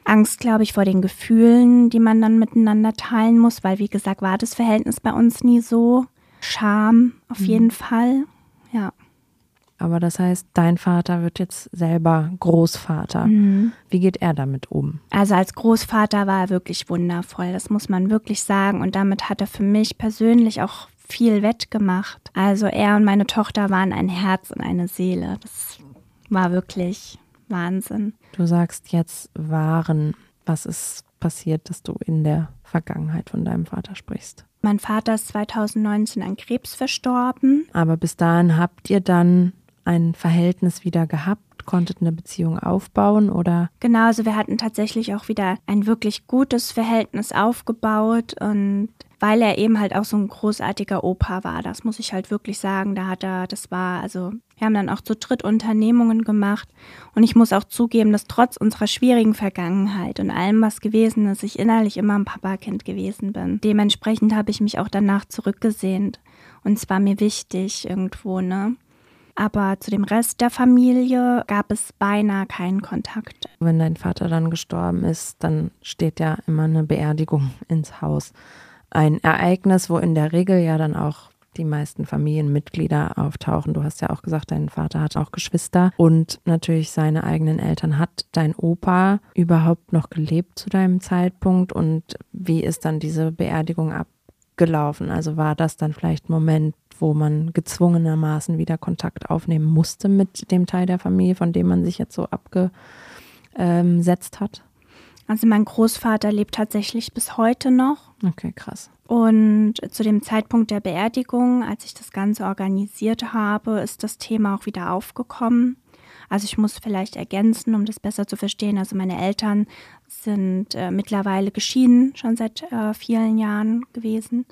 Angst, glaube ich, vor den Gefühlen, die man dann miteinander teilen muss, weil wie gesagt, war das Verhältnis bei uns nie so. Scham auf mhm. jeden Fall. Aber das heißt, dein Vater wird jetzt selber Großvater. Mhm. Wie geht er damit um? Also als Großvater war er wirklich wundervoll, das muss man wirklich sagen. Und damit hat er für mich persönlich auch viel wettgemacht. Also er und meine Tochter waren ein Herz und eine Seele. Das war wirklich Wahnsinn. Du sagst jetzt waren. Was ist passiert, dass du in der Vergangenheit von deinem Vater sprichst? Mein Vater ist 2019 an Krebs verstorben. Aber bis dahin habt ihr dann ein Verhältnis wieder gehabt? Konntet eine Beziehung aufbauen oder? Genau, also wir hatten tatsächlich auch wieder ein wirklich gutes Verhältnis aufgebaut und weil er eben halt auch so ein großartiger Opa war, das muss ich halt wirklich sagen, da hat er, das war, also wir haben dann auch zu dritt Unternehmungen gemacht und ich muss auch zugeben, dass trotz unserer schwierigen Vergangenheit und allem, was gewesen ist, ich innerlich immer ein Papakind gewesen bin. Dementsprechend habe ich mich auch danach zurückgesehnt und es war mir wichtig irgendwo, ne? Aber zu dem Rest der Familie gab es beinahe keinen Kontakt. Wenn dein Vater dann gestorben ist, dann steht ja immer eine Beerdigung ins Haus. Ein Ereignis, wo in der Regel ja dann auch die meisten Familienmitglieder auftauchen. Du hast ja auch gesagt, dein Vater hat auch Geschwister und natürlich seine eigenen Eltern. Hat dein Opa überhaupt noch gelebt zu deinem Zeitpunkt und wie ist dann diese Beerdigung abgelaufen? Also war das dann vielleicht ein Moment, wo man gezwungenermaßen wieder Kontakt aufnehmen musste mit dem Teil der Familie, von dem man sich jetzt so abgesetzt hat? Also mein Großvater lebt tatsächlich bis heute noch. Okay, krass. Und zu dem Zeitpunkt der Beerdigung, als ich das Ganze organisiert habe, ist das Thema auch wieder aufgekommen. Also ich muss vielleicht ergänzen, um das besser zu verstehen. Also meine Eltern sind äh, mittlerweile geschieden, schon seit äh, vielen Jahren gewesen.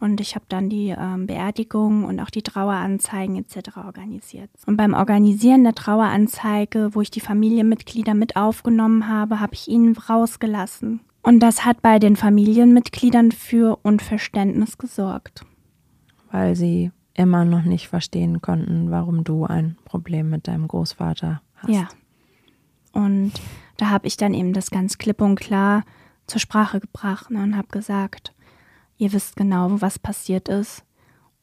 Und ich habe dann die ähm, Beerdigung und auch die Traueranzeigen etc. organisiert. Und beim Organisieren der Traueranzeige, wo ich die Familienmitglieder mit aufgenommen habe, habe ich ihnen rausgelassen. Und das hat bei den Familienmitgliedern für Unverständnis gesorgt. Weil sie immer noch nicht verstehen konnten, warum du ein Problem mit deinem Großvater hast. Ja. Und da habe ich dann eben das ganz klipp und klar zur Sprache gebracht ne, und habe gesagt, ihr wisst genau, was passiert ist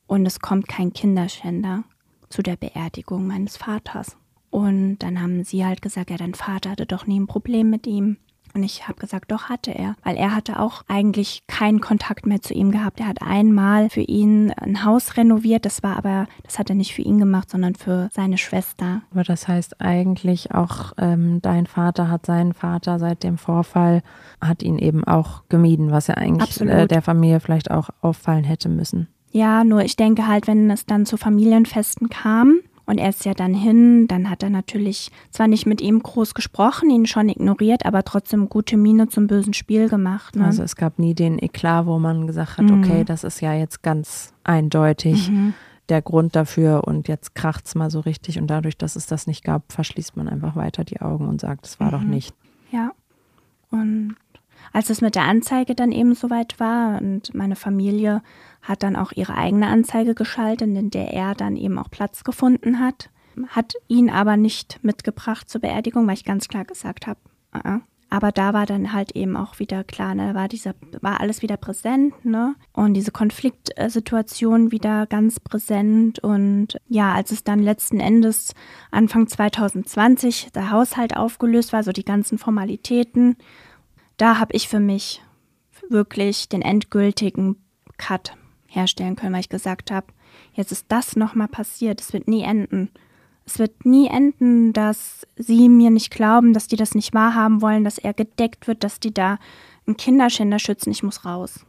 und es kommt kein Kinderschänder zu der Beerdigung meines Vaters. Und dann haben sie halt gesagt, ja, dein Vater hatte doch nie ein Problem mit ihm. Und ich habe gesagt, doch hatte er, weil er hatte auch eigentlich keinen Kontakt mehr zu ihm gehabt. Er hat einmal für ihn ein Haus renoviert, das war aber, das hat er nicht für ihn gemacht, sondern für seine Schwester. Aber das heißt eigentlich auch, ähm, dein Vater hat seinen Vater seit dem Vorfall, hat ihn eben auch gemieden, was ja eigentlich äh, der Familie vielleicht auch auffallen hätte müssen. Ja, nur ich denke halt, wenn es dann zu Familienfesten kam, und er ist ja dann hin, dann hat er natürlich zwar nicht mit ihm groß gesprochen, ihn schon ignoriert, aber trotzdem gute Miene zum bösen Spiel gemacht. Ne? Also es gab nie den Eklat, wo man gesagt hat, mhm. okay, das ist ja jetzt ganz eindeutig mhm. der Grund dafür und jetzt kracht es mal so richtig und dadurch, dass es das nicht gab, verschließt man einfach weiter die Augen und sagt, es war mhm. doch nicht. Ja. Und als es mit der Anzeige dann eben soweit war und meine Familie hat dann auch ihre eigene Anzeige geschaltet, in der er dann eben auch Platz gefunden hat, hat ihn aber nicht mitgebracht zur Beerdigung, weil ich ganz klar gesagt habe, uh -uh. Aber da war dann halt eben auch wieder klar, ne, war dieser, war alles wieder präsent, ne? Und diese Konfliktsituation wieder ganz präsent. Und ja, als es dann letzten Endes Anfang 2020 der Haushalt aufgelöst war, so die ganzen Formalitäten, da habe ich für mich wirklich den endgültigen Cut herstellen können, weil ich gesagt habe, jetzt ist das nochmal passiert, es wird nie enden. Es wird nie enden, dass sie mir nicht glauben, dass die das nicht wahrhaben wollen, dass er gedeckt wird, dass die da einen Kinderschänder schützen. Ich muss raus.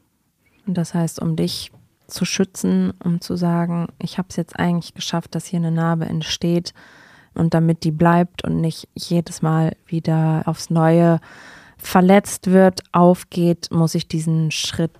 Und das heißt, um dich zu schützen, um zu sagen, ich habe es jetzt eigentlich geschafft, dass hier eine Narbe entsteht und damit die bleibt und nicht jedes Mal wieder aufs Neue verletzt wird, aufgeht, muss ich diesen Schritt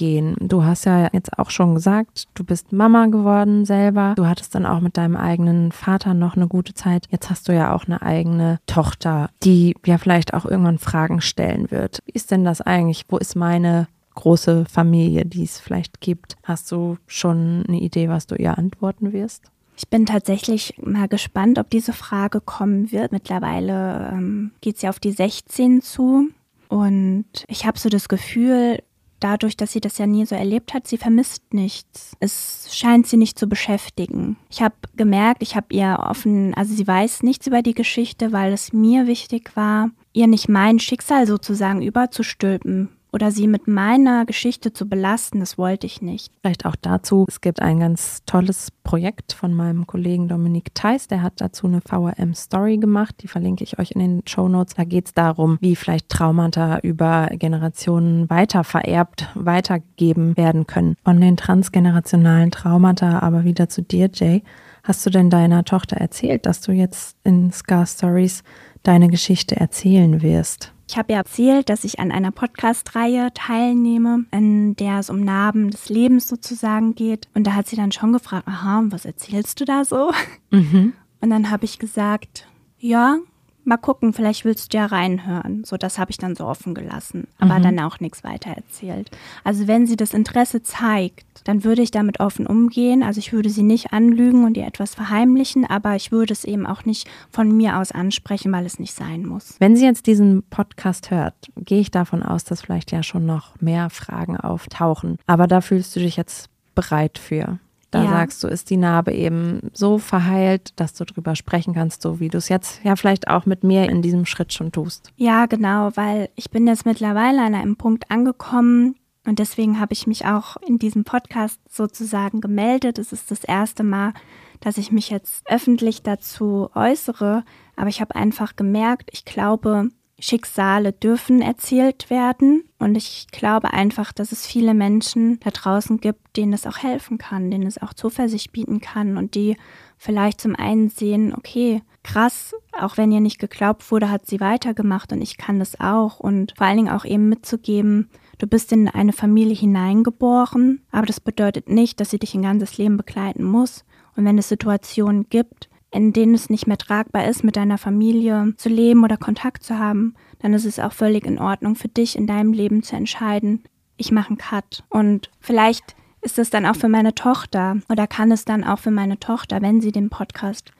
gehen. Du hast ja jetzt auch schon gesagt, du bist Mama geworden selber. Du hattest dann auch mit deinem eigenen Vater noch eine gute Zeit. Jetzt hast du ja auch eine eigene Tochter, die ja vielleicht auch irgendwann Fragen stellen wird. Wie ist denn das eigentlich? Wo ist meine große Familie, die es vielleicht gibt? Hast du schon eine Idee, was du ihr antworten wirst? Ich bin tatsächlich mal gespannt, ob diese Frage kommen wird. Mittlerweile ähm, geht es ja auf die 16 zu. Und ich habe so das Gefühl, dadurch, dass sie das ja nie so erlebt hat, sie vermisst nichts. Es scheint sie nicht zu beschäftigen. Ich habe gemerkt, ich habe ihr offen, also sie weiß nichts über die Geschichte, weil es mir wichtig war, ihr nicht mein Schicksal sozusagen überzustülpen, oder sie mit meiner Geschichte zu belasten, das wollte ich nicht. Vielleicht auch dazu, es gibt ein ganz tolles Projekt von meinem Kollegen Dominik Theis, der hat dazu eine VRM-Story gemacht, die verlinke ich euch in den Show Notes. Da geht es darum, wie vielleicht Traumata über Generationen weiter vererbt, weitergegeben werden können. Von den transgenerationalen Traumata aber wieder zu dir, Jay. Hast du denn deiner Tochter erzählt, dass du jetzt in Scar Stories deine Geschichte erzählen wirst? Ich habe ja erzählt, dass ich an einer Podcast-Reihe teilnehme, in der es um Narben des Lebens sozusagen geht. Und da hat sie dann schon gefragt, aha, was erzählst du da so? Mhm. Und dann habe ich gesagt, ja, mal gucken, vielleicht willst du ja reinhören. So, das habe ich dann so offen gelassen, aber mhm. dann auch nichts weiter erzählt. Also wenn sie das Interesse zeigt, dann würde ich damit offen umgehen. Also ich würde sie nicht anlügen und ihr etwas verheimlichen, aber ich würde es eben auch nicht von mir aus ansprechen, weil es nicht sein muss. Wenn sie jetzt diesen Podcast hört, gehe ich davon aus, dass vielleicht ja schon noch mehr Fragen auftauchen. Aber da fühlst du dich jetzt bereit für. Da ja. sagst du, ist die Narbe eben so verheilt, dass du drüber sprechen kannst, so wie du es jetzt ja vielleicht auch mit mir in diesem Schritt schon tust. Ja, genau, weil ich bin jetzt mittlerweile an einem Punkt angekommen und deswegen habe ich mich auch in diesem Podcast sozusagen gemeldet. Es ist das erste Mal, dass ich mich jetzt öffentlich dazu äußere, aber ich habe einfach gemerkt, ich glaube, Schicksale dürfen erzählt werden. Und ich glaube einfach, dass es viele Menschen da draußen gibt, denen es auch helfen kann, denen es auch Zuversicht bieten kann und die vielleicht zum einen sehen, okay, krass, auch wenn ihr nicht geglaubt wurde, hat sie weitergemacht und ich kann das auch. Und vor allen Dingen auch eben mitzugeben, du bist in eine Familie hineingeboren, aber das bedeutet nicht, dass sie dich ein ganzes Leben begleiten muss. Und wenn es Situationen gibt, in denen es nicht mehr tragbar ist, mit deiner Familie zu leben oder Kontakt zu haben, dann ist es auch völlig in Ordnung für dich in deinem Leben zu entscheiden, ich mache einen Cut. Und vielleicht ist es dann auch für meine Tochter oder kann es dann auch für meine Tochter, wenn sie den Podcast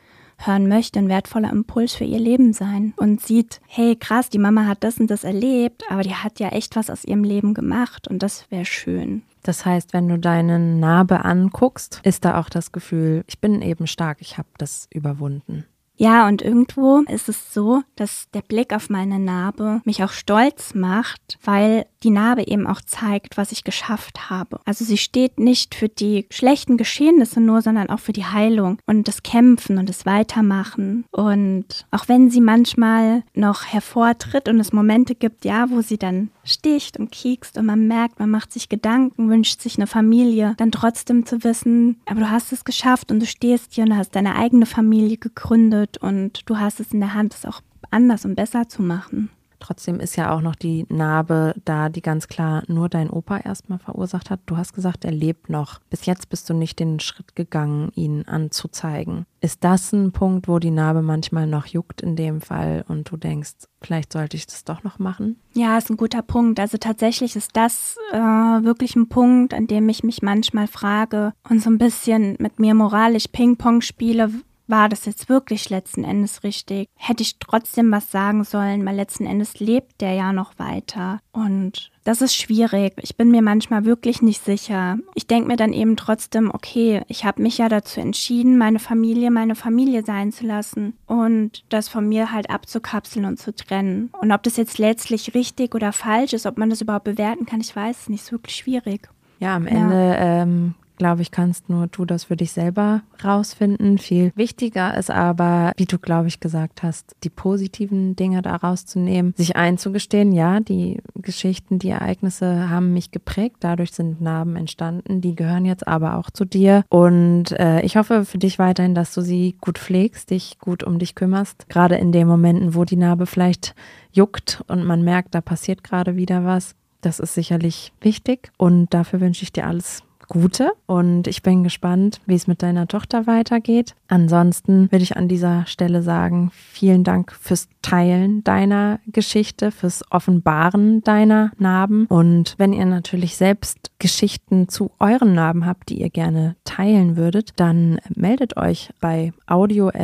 hören möchte, ein wertvoller Impuls für ihr Leben sein und sieht, hey krass, die Mama hat das und das erlebt, aber die hat ja echt was aus ihrem Leben gemacht und das wäre schön. Das heißt, wenn du deine Narbe anguckst, ist da auch das Gefühl, ich bin eben stark, ich habe das überwunden. Ja, und irgendwo ist es so, dass der Blick auf meine Narbe mich auch stolz macht, weil die Narbe eben auch zeigt, was ich geschafft habe. Also sie steht nicht für die schlechten Geschehnisse nur, sondern auch für die Heilung und das Kämpfen und das Weitermachen. Und auch wenn sie manchmal noch hervortritt und es Momente gibt, ja, wo sie dann sticht und kiekst und man merkt, man macht sich Gedanken, wünscht sich eine Familie, dann trotzdem zu wissen, aber du hast es geschafft und du stehst hier und hast deine eigene Familie gegründet und du hast es in der Hand, es auch anders und besser zu machen. Trotzdem ist ja auch noch die Narbe da, die ganz klar nur dein Opa erstmal verursacht hat. Du hast gesagt, er lebt noch. Bis jetzt bist du nicht den Schritt gegangen, ihn anzuzeigen. Ist das ein Punkt, wo die Narbe manchmal noch juckt in dem Fall und du denkst, vielleicht sollte ich das doch noch machen? Ja, ist ein guter Punkt. Also tatsächlich ist das äh, wirklich ein Punkt, an dem ich mich manchmal frage und so ein bisschen mit mir moralisch Ping-Pong spiele, war das jetzt wirklich letzten Endes richtig? Hätte ich trotzdem was sagen sollen, weil letzten Endes lebt der ja noch weiter. Und das ist schwierig. Ich bin mir manchmal wirklich nicht sicher. Ich denke mir dann eben trotzdem, okay, ich habe mich ja dazu entschieden, meine Familie meine Familie sein zu lassen und das von mir halt abzukapseln und zu trennen. Und ob das jetzt letztlich richtig oder falsch ist, ob man das überhaupt bewerten kann, ich weiß es nicht. Ist wirklich schwierig. Ja, am Ende ja. Ähm, glaube ich, kannst nur du das für dich selber rausfinden. Viel wichtiger ist aber, wie du, glaube ich, gesagt hast, die positiven Dinge da rauszunehmen, sich einzugestehen, ja, die Geschichten, die Ereignisse haben mich geprägt, dadurch sind Narben entstanden, die gehören jetzt aber auch zu dir. Und äh, ich hoffe für dich weiterhin, dass du sie gut pflegst, dich gut um dich kümmerst, gerade in den Momenten, wo die Narbe vielleicht juckt und man merkt, da passiert gerade wieder was. Das ist sicherlich wichtig und dafür wünsche ich dir alles Gute und ich bin gespannt, wie es mit deiner Tochter weitergeht. Ansonsten würde ich an dieser Stelle sagen, vielen Dank fürs Teilen deiner Geschichte, fürs Offenbaren deiner Narben und wenn ihr natürlich selbst Geschichten zu euren Narben habt, die ihr gerne teilen würdet, dann meldet euch bei audio.vrm.de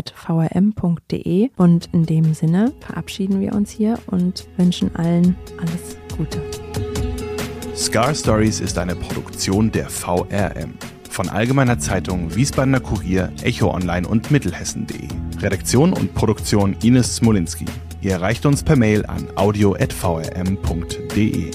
und in dem Sinne verabschieden wir uns hier und wünschen allen alles Gute. Scar Stories ist eine Produktion der VRM von Allgemeiner Zeitung, Wiesbadener Kurier, Echo Online und Mittelhessen.de. Redaktion und Produktion Ines Smolinski. Ihr erreicht uns per Mail an audio.vrm.de.